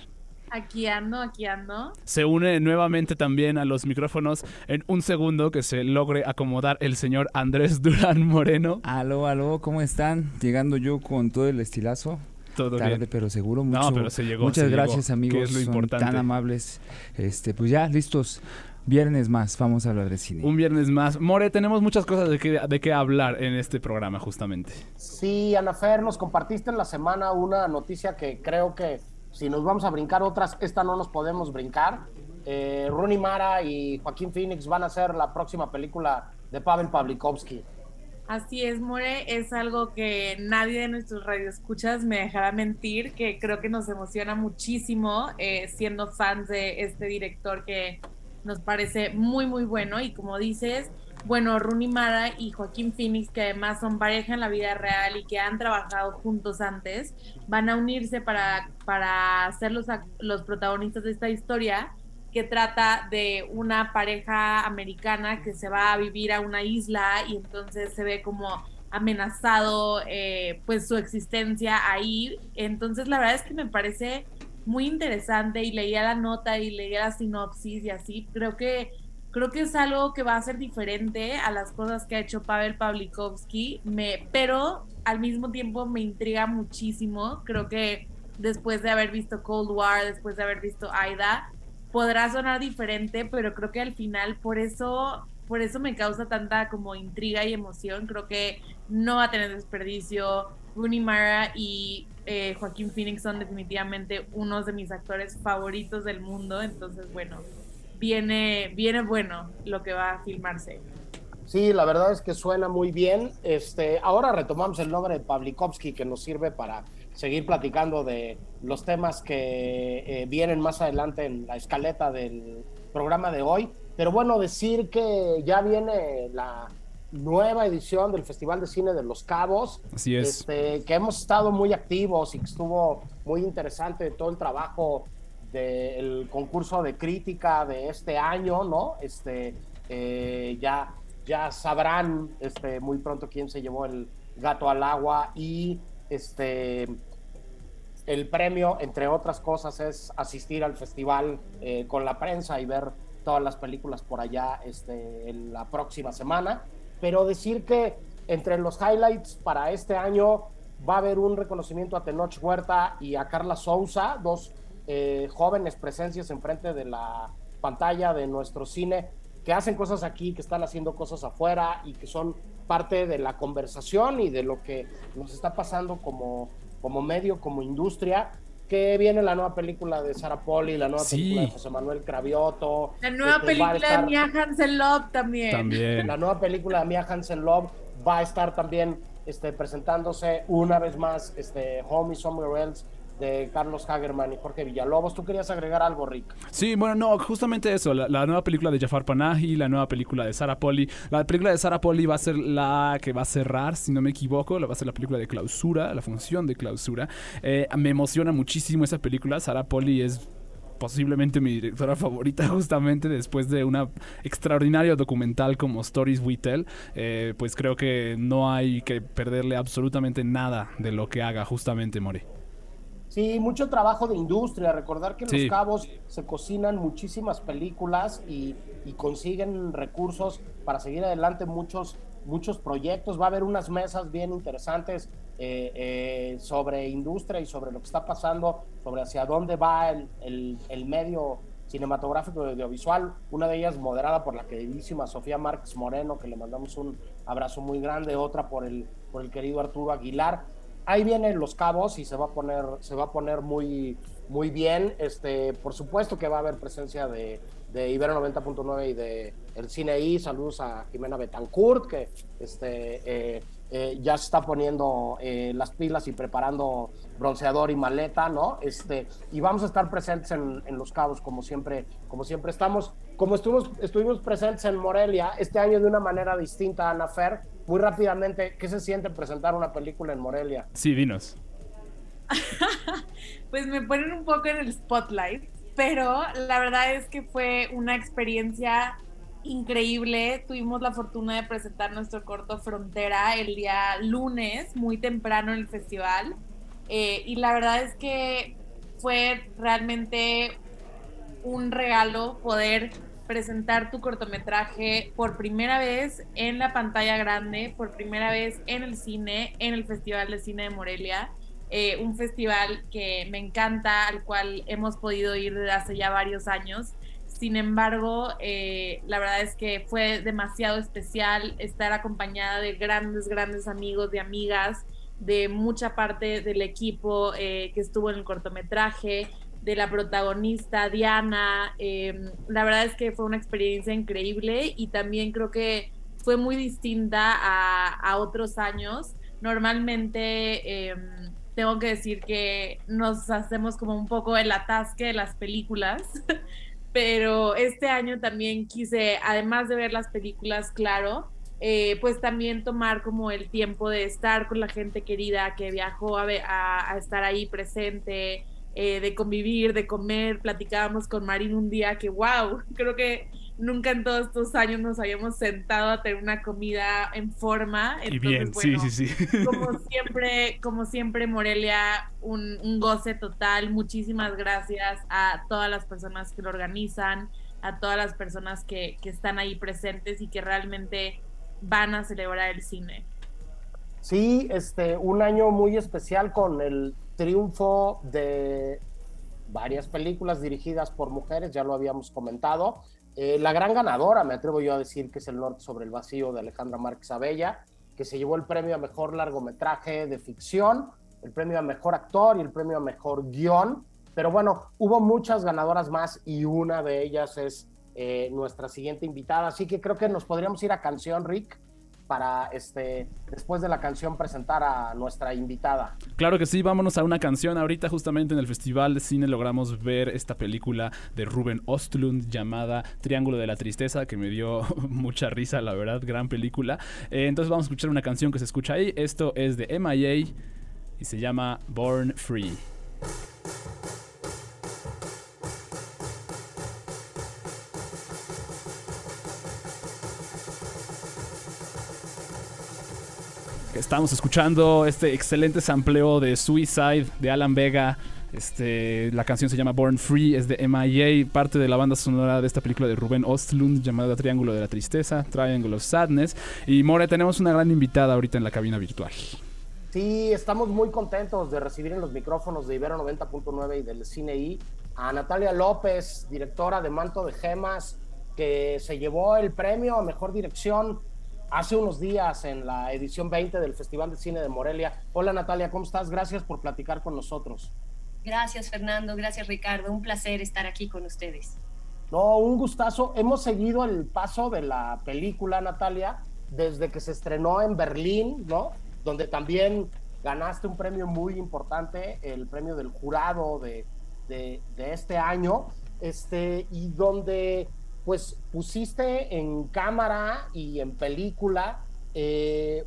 Speaker 6: Aquí ando, aquí ando.
Speaker 5: Se une nuevamente también a los micrófonos en un segundo que se logre acomodar el señor Andrés Durán Moreno.
Speaker 10: Aló, aló, ¿cómo están? Llegando yo con todo el estilazo.
Speaker 5: Todo
Speaker 10: Tarde,
Speaker 5: bien.
Speaker 10: pero seguro.
Speaker 5: No,
Speaker 10: Mucho,
Speaker 5: pero se llegó,
Speaker 10: Muchas
Speaker 5: se llegó,
Speaker 10: gracias,
Speaker 5: que
Speaker 10: amigos.
Speaker 5: es lo
Speaker 10: son
Speaker 5: importante.
Speaker 10: tan amables. Este, pues ya, listos. Viernes más, vamos a hablar de cine.
Speaker 5: Un viernes más. More, tenemos muchas cosas de qué de qué hablar en este programa, justamente.
Speaker 4: Sí, Anafer, nos compartiste en la semana una noticia que creo que si nos vamos a brincar otras, esta no nos podemos brincar. Eh, Rooney Mara y Joaquín Phoenix van a hacer la próxima película de Pavel Pavlikovsky.
Speaker 6: Así es, More, es algo que nadie de nuestros radioescuchas me dejará mentir, que creo que nos emociona muchísimo eh, siendo fans de este director que nos parece muy, muy bueno y como dices, bueno, Rooney Mara y Joaquín Phoenix, que además son pareja en la vida real y que han trabajado juntos antes, van a unirse para, para ser los, los protagonistas de esta historia que trata de una pareja americana que se va a vivir a una isla y entonces se ve como amenazado eh, pues su existencia ahí. Entonces la verdad es que me parece muy interesante y leía la nota y leía la sinopsis y así. Creo que creo que es algo que va a ser diferente a las cosas que ha hecho Pavel Pavlikovsky, me, pero al mismo tiempo me intriga muchísimo. Creo que después de haber visto Cold War, después de haber visto Aida, podrá sonar diferente, pero creo que al final por eso por eso me causa tanta como intriga y emoción. Creo que no va a tener desperdicio. Rooney Mara y eh, Joaquín Phoenix son definitivamente unos de mis actores favoritos del mundo. Entonces, bueno, viene, viene bueno lo que va a filmarse.
Speaker 4: Sí, la verdad es que suena muy bien. Este, ahora retomamos el nombre de Pavlikovsky que nos sirve para seguir platicando de los temas que eh, vienen más adelante en la escaleta del programa de hoy. Pero bueno, decir que ya viene la nueva edición del Festival de Cine de Los Cabos.
Speaker 5: Así es.
Speaker 4: Este, que hemos estado muy activos y que estuvo muy interesante todo el trabajo del concurso de crítica de este año, ¿no? Este, eh, ya, ya sabrán este, muy pronto quién se llevó el gato al agua y este, el premio, entre otras cosas, es asistir al festival eh, con la prensa y ver todas las películas por allá este, en la próxima semana. Pero decir que entre los highlights para este año va a haber un reconocimiento a Tenoch Huerta y a Carla Souza, dos eh, jóvenes presencias enfrente de la pantalla de nuestro cine que hacen cosas aquí, que están haciendo cosas afuera y que son parte de la conversación y de lo que nos está pasando como, como medio, como industria. Que viene la nueva película de Sara Poli, la nueva película de José Manuel Cravioto.
Speaker 6: La nueva
Speaker 4: este,
Speaker 6: película de Mia Hansen Love también.
Speaker 5: También.
Speaker 4: La nueva película de Mia Hansen Love va a estar también este, presentándose una vez más este, Home Somewhere Else de Carlos Hagerman y Jorge Villalobos. ¿Tú querías agregar algo, Rick?
Speaker 5: Sí, bueno, no, justamente eso, la, nueva película de Jafar Panahi, la nueva película de Sarah Polly. La película de Sarah Polly va a ser la que va a cerrar, si no me equivoco, la va a ser la película de clausura, la función de clausura. Eh, me emociona muchísimo esa película, Sarah Polly es posiblemente mi directora favorita justamente después de una extraordinario documental como Stories We Tell, eh, pues creo que no hay que perderle absolutamente nada de lo que haga justamente More.
Speaker 4: Sí, mucho trabajo de industria. Recordar que en
Speaker 5: Sí.
Speaker 4: Los Cabos se cocinan muchísimas películas y, y consiguen recursos para seguir adelante muchos, muchos proyectos. Va a haber unas mesas bien interesantes eh, eh, sobre industria y sobre lo que está pasando, sobre hacia dónde va el, el- el medio cinematográfico y audiovisual. Una de ellas moderada por la queridísima Sofía Márquez Moreno, que le mandamos un abrazo muy grande. Otra por el, por el querido Arturo Aguilar ahí vienen los cabos y se va a poner, se va a poner muy, muy bien. Este, por supuesto que va a haber presencia de, de Ibero 90.9 y de El Cine I. Saludos a Jimena Betancourt, que este, eh, eh, ya se está poniendo eh, las pilas y preparando bronceador y maleta, ¿no? Este, y vamos a estar presentes en, en Los Cabos, como siempre, como siempre estamos. Como estuvimos, estuvimos presentes en Morelia, este año de una manera distinta, Ana Fer, muy rápidamente, ¿qué se siente presentar una película en Morelia?
Speaker 5: Sí, dinos.
Speaker 6: pues me ponen un poco en el spotlight, pero la verdad es que fue una experiencia increíble. Tuvimos la fortuna de presentar nuestro corto Frontera el día lunes, muy temprano en el festival. Eh, y la verdad es que fue realmente un regalo poder presentar tu cortometraje por primera vez en la pantalla grande, por primera vez en el cine, en el Festival de Cine de Morelia. Eh, un festival que me encanta, al cual hemos podido ir desde hace ya varios años. Sin embargo, eh, la verdad es que fue demasiado especial estar acompañada de grandes, grandes amigos, de amigas, de mucha parte del equipo eh, que estuvo en el cortometraje, de la protagonista Diana. Eh, la verdad es que fue una experiencia increíble y también creo que fue muy distinta a, a otros años. Normalmente eh, tengo que decir que nos hacemos como un poco el atasque de las películas, pero este año también quise, además de ver las películas, claro, eh, pues también tomar como el tiempo de estar con la gente querida que viajó a, a estar ahí presente, eh, de convivir, de comer. Platicábamos con Marín un día que, wow, creo que nunca en todos estos años nos habíamos sentado a tener una comida en forma.
Speaker 5: y bien, sí, sí, sí.
Speaker 6: Como siempre, como siempre, Morelia, un, un, goce total. Muchísimas gracias a todas las personas que lo organizan, a todas las personas que, que están ahí presentes y que realmente van a celebrar el cine.
Speaker 4: Sí, este, un año muy especial con el triunfo de varias películas dirigidas por mujeres, ya lo habíamos comentado. Eh, la gran ganadora, me atrevo yo a decir, que es El Norte sobre el Vacío de Alejandra Márquez Abella, que se llevó el premio a mejor largometraje de ficción, el premio a mejor actor y el premio a mejor guion. Pero bueno, hubo muchas ganadoras más y una de ellas es eh, nuestra siguiente invitada. Así que creo que nos podríamos ir a canción, Rick, para este después de la canción presentar a nuestra invitada.
Speaker 5: Claro que sí, vámonos a una canción. Ahorita justamente en el Festival de Cine logramos ver esta película de Ruben Ostlund llamada Triángulo de la Tristeza, que me dio mucha risa, la verdad, gran película. Eh, entonces vamos a escuchar una canción que se escucha ahí. Esto es de MIA y se llama Born Free. Estamos escuchando este excelente sampleo de Suicide de Alan Vega. Este, la canción se llama Born Free, es de MIA, parte de la banda sonora de esta película de Rubén Ostlund llamada Triángulo de la Tristeza, Triangle of Sadness. Y More, tenemos una gran invitada ahorita en la cabina virtual.
Speaker 4: Sí, estamos muy contentos de recibir en los micrófonos de Ibero 90.9 y del Cine I a Natalia López, directora de Manto de Gemas, que se llevó el premio a Mejor Dirección hace unos días en la edición 20 del Festival de Cine de Morelia. Hola Natalia, ¿cómo estás? Gracias por platicar con nosotros.
Speaker 11: Gracias Fernando, gracias Ricardo, un placer estar aquí con ustedes.
Speaker 4: No, un gustazo. Hemos seguido el paso de la película, Natalia, desde que se estrenó en Berlín, ¿no? Donde también ganaste un premio muy importante, el premio del jurado de, de, de este año, este, y donde pues pusiste en cámara y en película eh,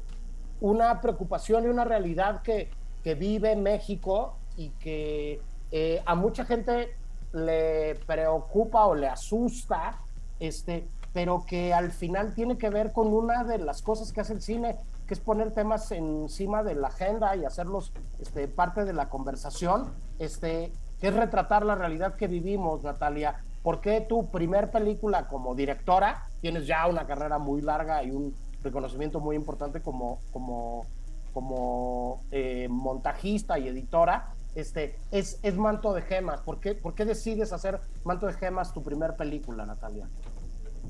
Speaker 4: una preocupación y una realidad que, vive México y que eh, a mucha gente le preocupa o le asusta, este, pero que al final tiene que ver con una de las cosas que hace el cine, que es poner temas encima de la agenda y hacerlos este, parte de la conversación, este, que es retratar la realidad que vivimos, Natalia. ¿Por qué tu primer película como directora, tienes ya una carrera muy larga y un reconocimiento muy importante como, como, como eh, montajista y editora, este, es, es Manto de Gemas? ¿Por qué, ¿Por qué decides hacer Manto de Gemas tu primer película, Natalia?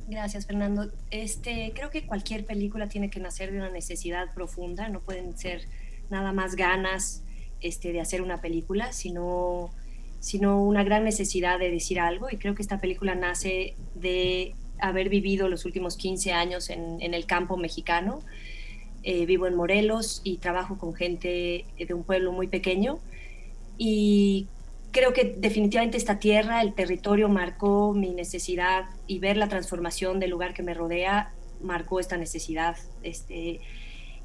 Speaker 11: Gracias, Fernando. Este, creo que cualquier película tiene que nacer de una necesidad profunda, no pueden ser nada más ganas este, de hacer una película, sino sino una gran necesidad de decir algo y creo que esta película nace de haber vivido los últimos 15 años en, el campo mexicano. Eh, vivo en Morelos y trabajo con gente de un pueblo muy pequeño y creo que definitivamente esta tierra, el territorio marcó mi necesidad y ver la transformación del lugar que me rodea marcó esta necesidad. Este,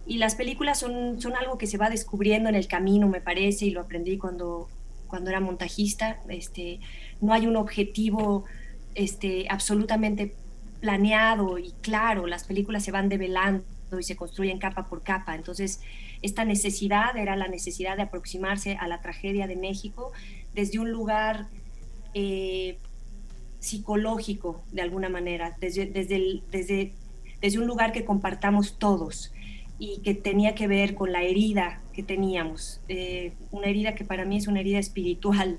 Speaker 11: y las películas son, son algo que se va descubriendo en el camino, me parece, y lo aprendí cuando, cuando era montajista, este, no hay un objetivo este, absolutamente planeado y claro, las películas se van develando y se construyen capa por capa. Entonces, esta necesidad era la necesidad de aproximarse a la tragedia de México desde un lugar eh, psicológico, de alguna manera, desde, desde, desde, desde un lugar que compartamos todos y que tenía que ver con la herida que teníamos, eh, una herida que para mí es una herida espiritual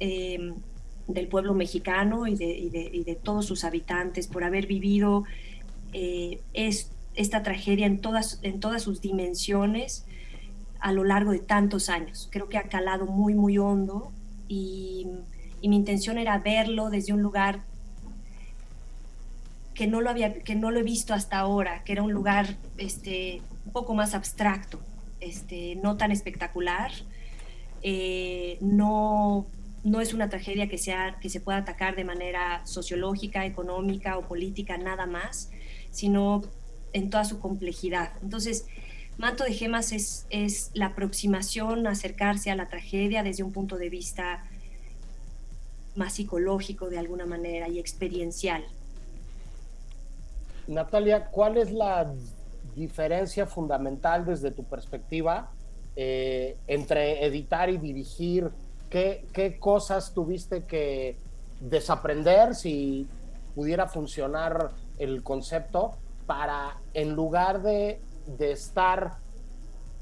Speaker 11: eh, del pueblo mexicano y de, todos sus habitantes por haber vivido eh, es, esta tragedia en todas, en todas sus dimensiones a lo largo de tantos años. Creo que ha calado muy, muy hondo y, y mi intención era verlo desde un lugar que no lo había, que no lo he visto hasta ahora, que era un lugar este, un poco más abstracto, este, no tan espectacular, eh, no, no es una tragedia que, sea, que se pueda atacar de manera sociológica, económica o política, nada más, sino en toda su complejidad. Entonces, Manto de Gemas es, es la aproximación, acercarse a la tragedia desde un punto de vista más psicológico de alguna manera y experiencial.
Speaker 4: Natalia, ¿cuál es la diferencia fundamental desde tu perspectiva eh, entre editar y dirigir? ¿Qué, ¿Qué cosas tuviste que desaprender si pudiera funcionar el concepto para, en lugar de, de estar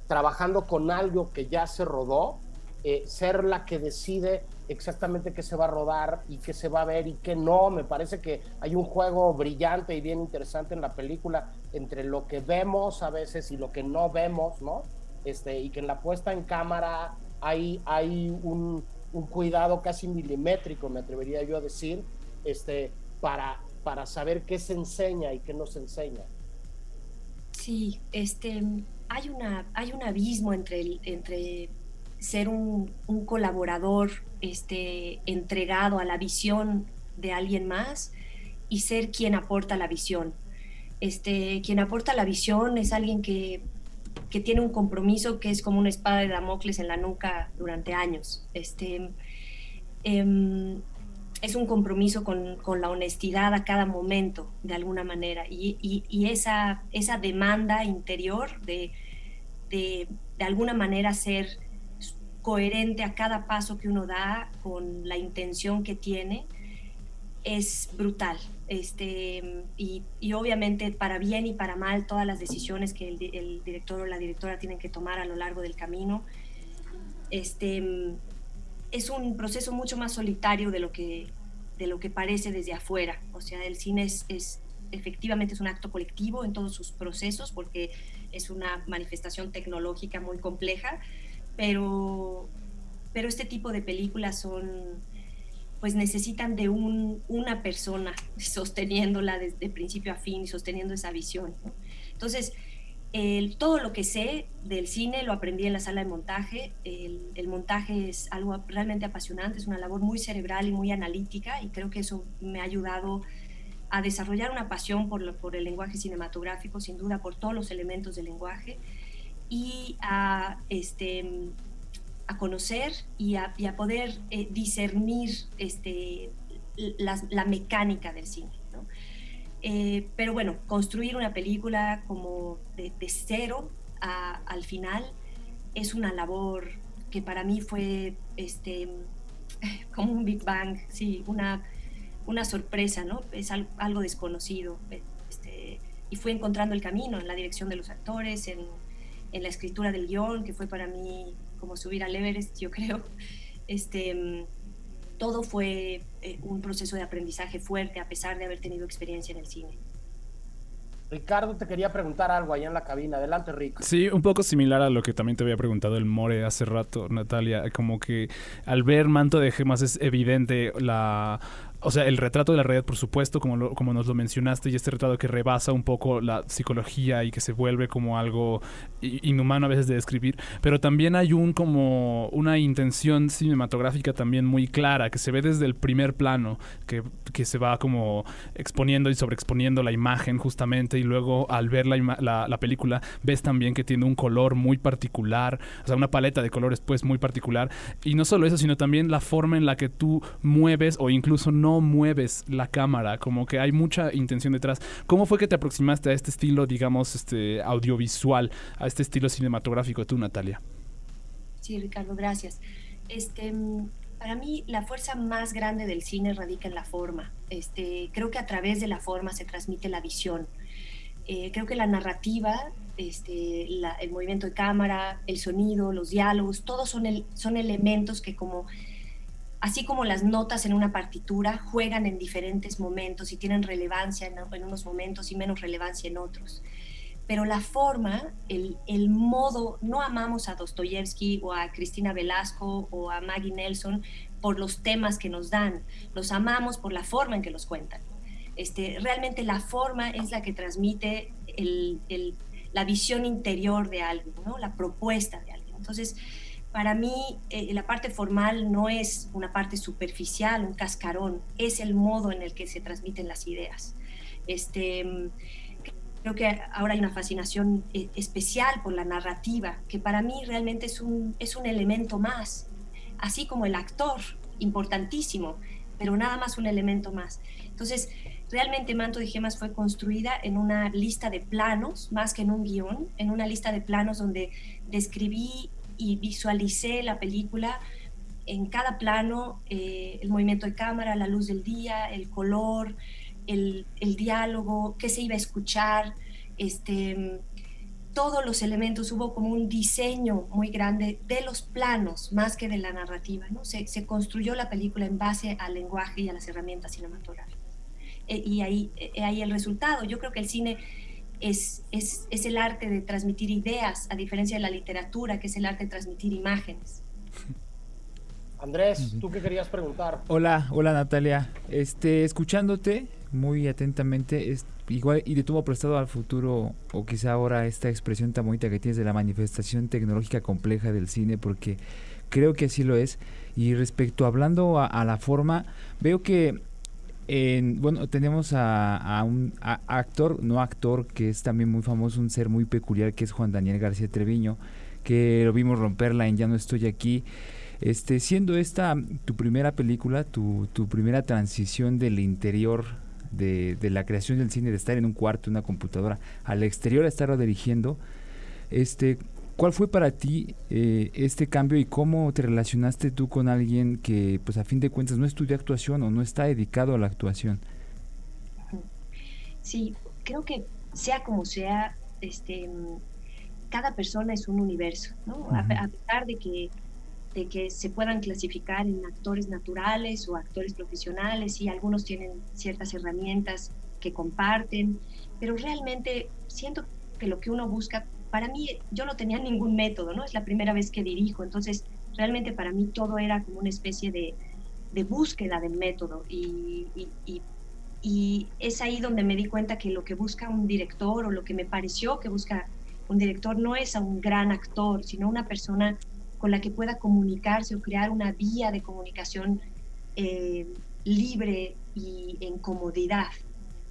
Speaker 4: trabajando con algo que ya se rodó, eh, ser la que decide exactamente qué se va a rodar y qué se va a ver y qué no. Me parece que hay un juego brillante y bien interesante en la película entre lo que vemos a veces y lo que no vemos, ¿no? Este, y que en la puesta en cámara hay, hay un, cuidado casi milimétrico, me atrevería yo a decir, este, para, para saber qué se enseña y qué no se enseña.
Speaker 11: Sí, este, hay, una, hay un abismo entre, el, entre ser un, colaborador este, entregado a la visión de alguien más y ser quien aporta la visión. Este, quien aporta la visión es alguien que, que tiene un compromiso que es como una espada de Damocles en la nuca durante años. Este, eh, es un compromiso con, con, la honestidad a cada momento, de alguna manera, y, y, y esa, esa demanda interior de, de, de alguna manera ser coherente a cada paso que uno da con la intención que tiene, es brutal. Este, y, y, obviamente para bien y para mal todas las decisiones que el, director o la directora tienen que tomar a lo largo del camino. Este, es un proceso mucho más solitario de lo que, de lo que parece desde afuera. O sea, el cine es, es efectivamente es un acto colectivo en todos sus procesos porque es una manifestación tecnológica muy compleja, pero, pero este tipo de películas son, pues necesitan de un, una persona sosteniéndola desde principio a fin y sosteniendo esa visión. ¿no? Entonces, todo lo que sé del cine lo aprendí en la sala de montaje. El, montaje es algo realmente apasionante, es una labor muy cerebral y muy analítica y creo que eso me ha ayudado a desarrollar una pasión por el lenguaje cinematográfico, sin duda por todos los elementos del lenguaje y a, este, a conocer y a, y a poder eh, discernir este, la, la, mecánica del cine. ¿no? Eh, pero bueno, construir una película como de, de cero a, al final es una labor que para mí fue este, como un Big Bang, sí, una, una sorpresa, ¿no? Es algo, algo desconocido. Este, y fui encontrando el camino en la dirección de los actores, en, en la escritura del guion, que fue para mí como subir al Everest, yo creo. Este, todo fue eh, un proceso de aprendizaje fuerte a pesar de haber tenido experiencia en el cine.
Speaker 4: Ricardo te quería preguntar algo allá en la cabina. Adelante, Rick.
Speaker 5: Sí, un poco similar a lo que también te había preguntado el More hace rato, Natalia. Como que al ver Manto de Gemas es evidente la o sea, el retrato de la realidad, por supuesto, como, lo, como nos lo mencionaste, y este retrato que rebasa un poco la psicología y que se vuelve como algo inhumano a veces de describir, pero también hay un como una intención cinematográfica también muy clara, que se ve desde el primer plano, que, que se va como exponiendo y sobreexponiendo la imagen justamente, y luego al ver la, la, la película ves también que tiene un color muy particular, o sea, una paleta de colores pues muy particular, y no solo eso, sino también la forma en la que tú mueves o incluso no mueves la cámara, como que hay mucha intención detrás. ¿Cómo fue que te aproximaste a este estilo, digamos, este audiovisual, a este estilo cinematográfico tú, Natalia?
Speaker 11: Sí, Ricardo, gracias. Este, para mí la fuerza más grande del cine radica en la forma. Este, creo que a través de la forma se transmite la visión. Eh, creo que la narrativa, este, la, el movimiento de cámara, el sonido, los diálogos, todos son, el, son elementos que como así como las notas en una partitura juegan en diferentes momentos y tienen relevancia en, unos momentos y menos relevancia en otros. Pero la forma, el, modo, no amamos a Dostoyevsky o a Cristina Velasco o a Maggie Nelson por los temas que nos dan, los amamos por la forma en que los cuentan. Este, realmente la forma es la que transmite la visión interior de algo, ¿no? la propuesta de algo. Entonces, para mí eh, la parte formal no es una parte superficial, un cascarón, es el modo en el que se transmiten las ideas. Este, creo que ahora hay una fascinación eh, especial por la narrativa, que para mí realmente es un, es un elemento más, así como el actor, importantísimo, pero nada más un elemento más. Entonces, realmente Manto de Gemas fue construida en una lista de planos, más que en un guion, en una lista de planos donde describí y visualicé la película en cada plano, eh, el movimiento de cámara, la luz del día, el color, el, el diálogo, qué se iba a escuchar, este, todos los elementos, hubo como un diseño muy grande de los planos más que de la narrativa. ¿no? Se, se construyó la película en base al lenguaje y a las herramientas cinematográficas. Eh, y ahí, eh, ahí el resultado. Yo creo que el cine es, es, es, el arte de transmitir ideas, a diferencia de la literatura, que es el arte de transmitir imágenes.
Speaker 4: Andrés, ¿tú qué querías preguntar?
Speaker 10: Hola, hola Natalia. Este, escuchándote muy atentamente, es, igual y de tuvo prestado al futuro, o quizá ahora esta expresión tan bonita que tienes de la manifestación tecnológica compleja del cine, porque creo que así lo es. Y respecto hablando a, a la forma, veo que en, bueno, tenemos a, un actor, no actor, que es también muy famoso, un ser muy peculiar, que es Juan Daniel García Treviño, que lo vimos romperla en Ya no estoy aquí. Este, siendo esta tu primera película, tu, tu primera transición del interior de, de, la creación del cine, de estar en un cuarto, una computadora, al exterior a estarlo dirigiendo, este, ¿cuál fue para ti eh, este cambio y cómo te relacionaste tú con alguien que, pues a fin de cuentas, no estudia actuación o no está dedicado a la actuación?
Speaker 11: Sí, creo que sea como sea, este, cada persona es un universo, ¿no? Uh -huh. a, a pesar de que de que se puedan clasificar en actores naturales o actores profesionales y algunos tienen ciertas herramientas que comparten, pero realmente siento que lo que uno busca, para mí yo no tenía ningún método, ¿no? Es la primera vez que dirijo, entonces realmente para mí todo era como una especie de, búsqueda del método y es ahí donde me di cuenta que lo que busca un director o lo que me pareció que busca un director no es a un gran actor, sino una persona con la que pueda comunicarse o crear una vía de comunicación eh, libre y en comodidad,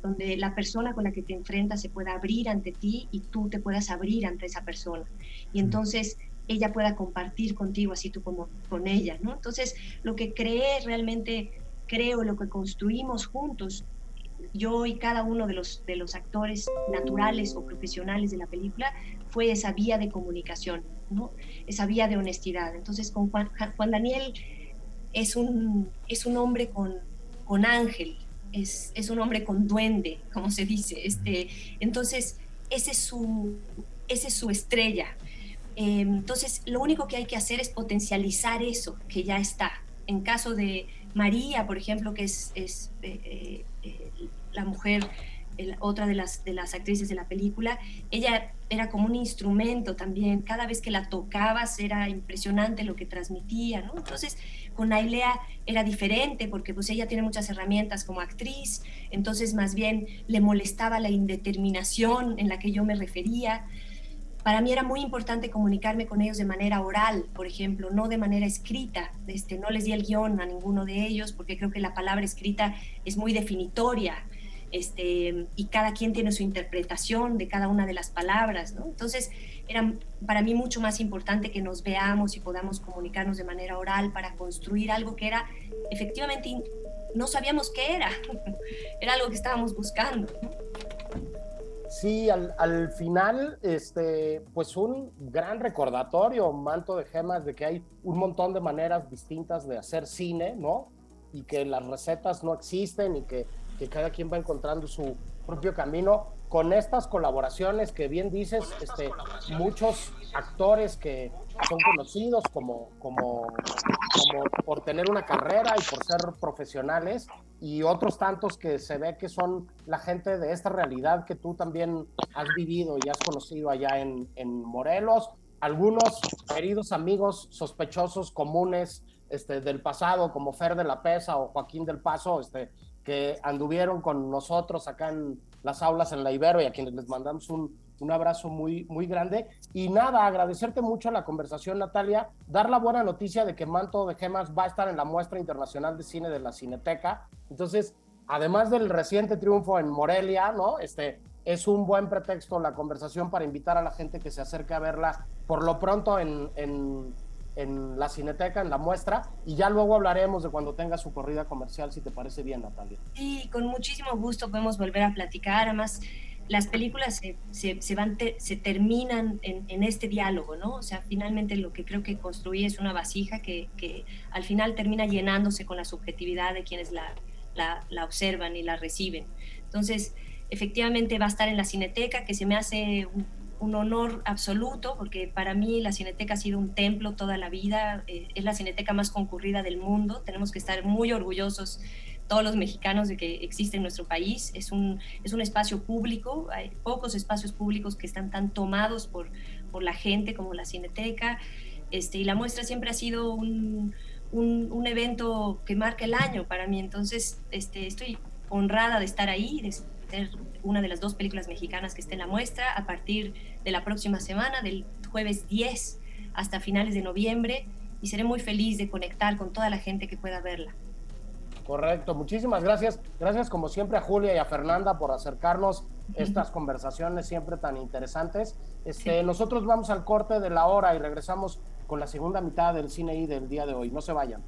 Speaker 11: donde la persona con la que te enfrentas se pueda abrir ante ti y tú te puedas abrir ante esa persona. Y entonces ella pueda compartir contigo, así tú como con ella, ¿no? Entonces, lo que creé realmente, creo, lo que construimos juntos, yo y cada uno de los, de los actores naturales o profesionales de la película, fue esa vía de comunicación, ¿no? esa vía de honestidad. Entonces, con Juan, Juan Daniel es un, es un hombre con, con ángel, es, es, un hombre con duende, como se dice. Este, entonces, ese es su, ese es su estrella. Eh, entonces, lo único que hay que hacer es potencializar eso que ya está. En caso de María, por ejemplo, que es, es eh, eh, la mujer otra de las, de las actrices de la película, ella era como un instrumento también, cada vez que la tocabas era impresionante lo que transmitía. Entonces, con Ailea era diferente porque pues ella tiene muchas herramientas como actriz, entonces más bien le molestaba la indeterminación en la que yo me refería. Para mí era muy importante comunicarme con ellos de manera oral, por ejemplo, no de manera escrita. Este, no les di el guion a ninguno de ellos porque creo que la palabra escrita es muy definitoria este, y cada quien tiene su interpretación de cada una de las palabras. Entonces, era para mí mucho más importante que nos veamos y podamos comunicarnos de manera oral para construir algo que era efectivamente no sabíamos qué era, era algo que estábamos buscando.
Speaker 4: Sí, al, al, final, este, pues un gran recordatorio, manto de gemas, de que hay un montón de maneras distintas de hacer cine, ¿no? Y que las recetas no existen y que que cada quien va encontrando su propio camino. Con estas colaboraciones que bien dices, este, muchos actores que son conocidos como, como, como por tener una carrera y por ser profesionales y otros tantos que se ve que son la gente de esta realidad que tú también has vivido y has conocido allá en, en Morelos, algunos queridos amigos sospechosos comunes este, del pasado como Fer de la Pesa o Joaquín del Paso, este, que anduvieron con nosotros acá en las aulas en la Ibero y a quienes les mandamos un un abrazo muy, muy grande. Y nada, agradecerte mucho la conversación, Natalia. Dar la buena noticia de que Manto de Gemas va a estar en la muestra internacional de cine de la Cineteca. Entonces, además del reciente triunfo en Morelia, ¿no? Este, es un buen pretexto la conversación para invitar a la gente que se acerque a verla por lo pronto en, en, en la Cineteca, en la muestra, y ya luego hablaremos de cuando tenga su corrida comercial, si te parece bien, Natalia.
Speaker 11: Sí, con muchísimo gusto podemos volver a platicar. Además, las películas se, se, se van te- se terminan en, en este diálogo, ¿no? O sea, finalmente lo que creo que construí es una vasija que, que al final termina llenándose con la subjetividad de quienes la, la, la observan y la reciben. Entonces, efectivamente va a estar en la Cineteca, que se me hace un, un honor absoluto, porque para mí la Cineteca ha sido un templo toda la vida, eh, es la Cineteca más concurrida del mundo, tenemos que estar muy orgullosos todos los mexicanos de que existe en nuestro país. Es un, es un espacio público, hay pocos espacios públicos que están tan tomados por, por la gente como la Cineteca. Este, y la muestra siempre ha sido un, un, evento que marca el año para mí. Entonces, este, estoy honrada de estar ahí, ser una de las dos películas mexicanas que esté en la muestra a partir de la próxima semana, del jueves 10 hasta finales de noviembre. Y seré muy feliz de conectar con toda la gente que pueda verla.
Speaker 4: Correcto, muchísimas gracias. Gracias como siempre a Julia y a Fernanda por acercarnos estas conversaciones siempre tan interesantes. Este, Nosotros vamos al corte de la hora y regresamos con la segunda mitad del cine y del día de hoy. No se vayan.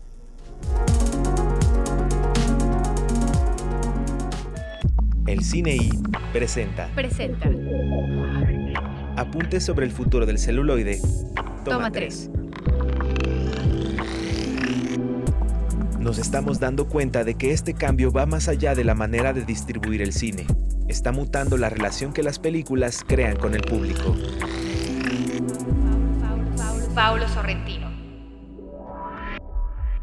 Speaker 3: El Cine I presenta
Speaker 2: Presenta.
Speaker 3: Apuntes sobre el futuro del celuloide. Toma,
Speaker 2: Toma
Speaker 3: 3. Nos estamos dando cuenta de que este cambio va más allá de la manera de distribuir el cine. Está mutando la relación que las películas crean con el público.
Speaker 2: Paulo Sorrentino.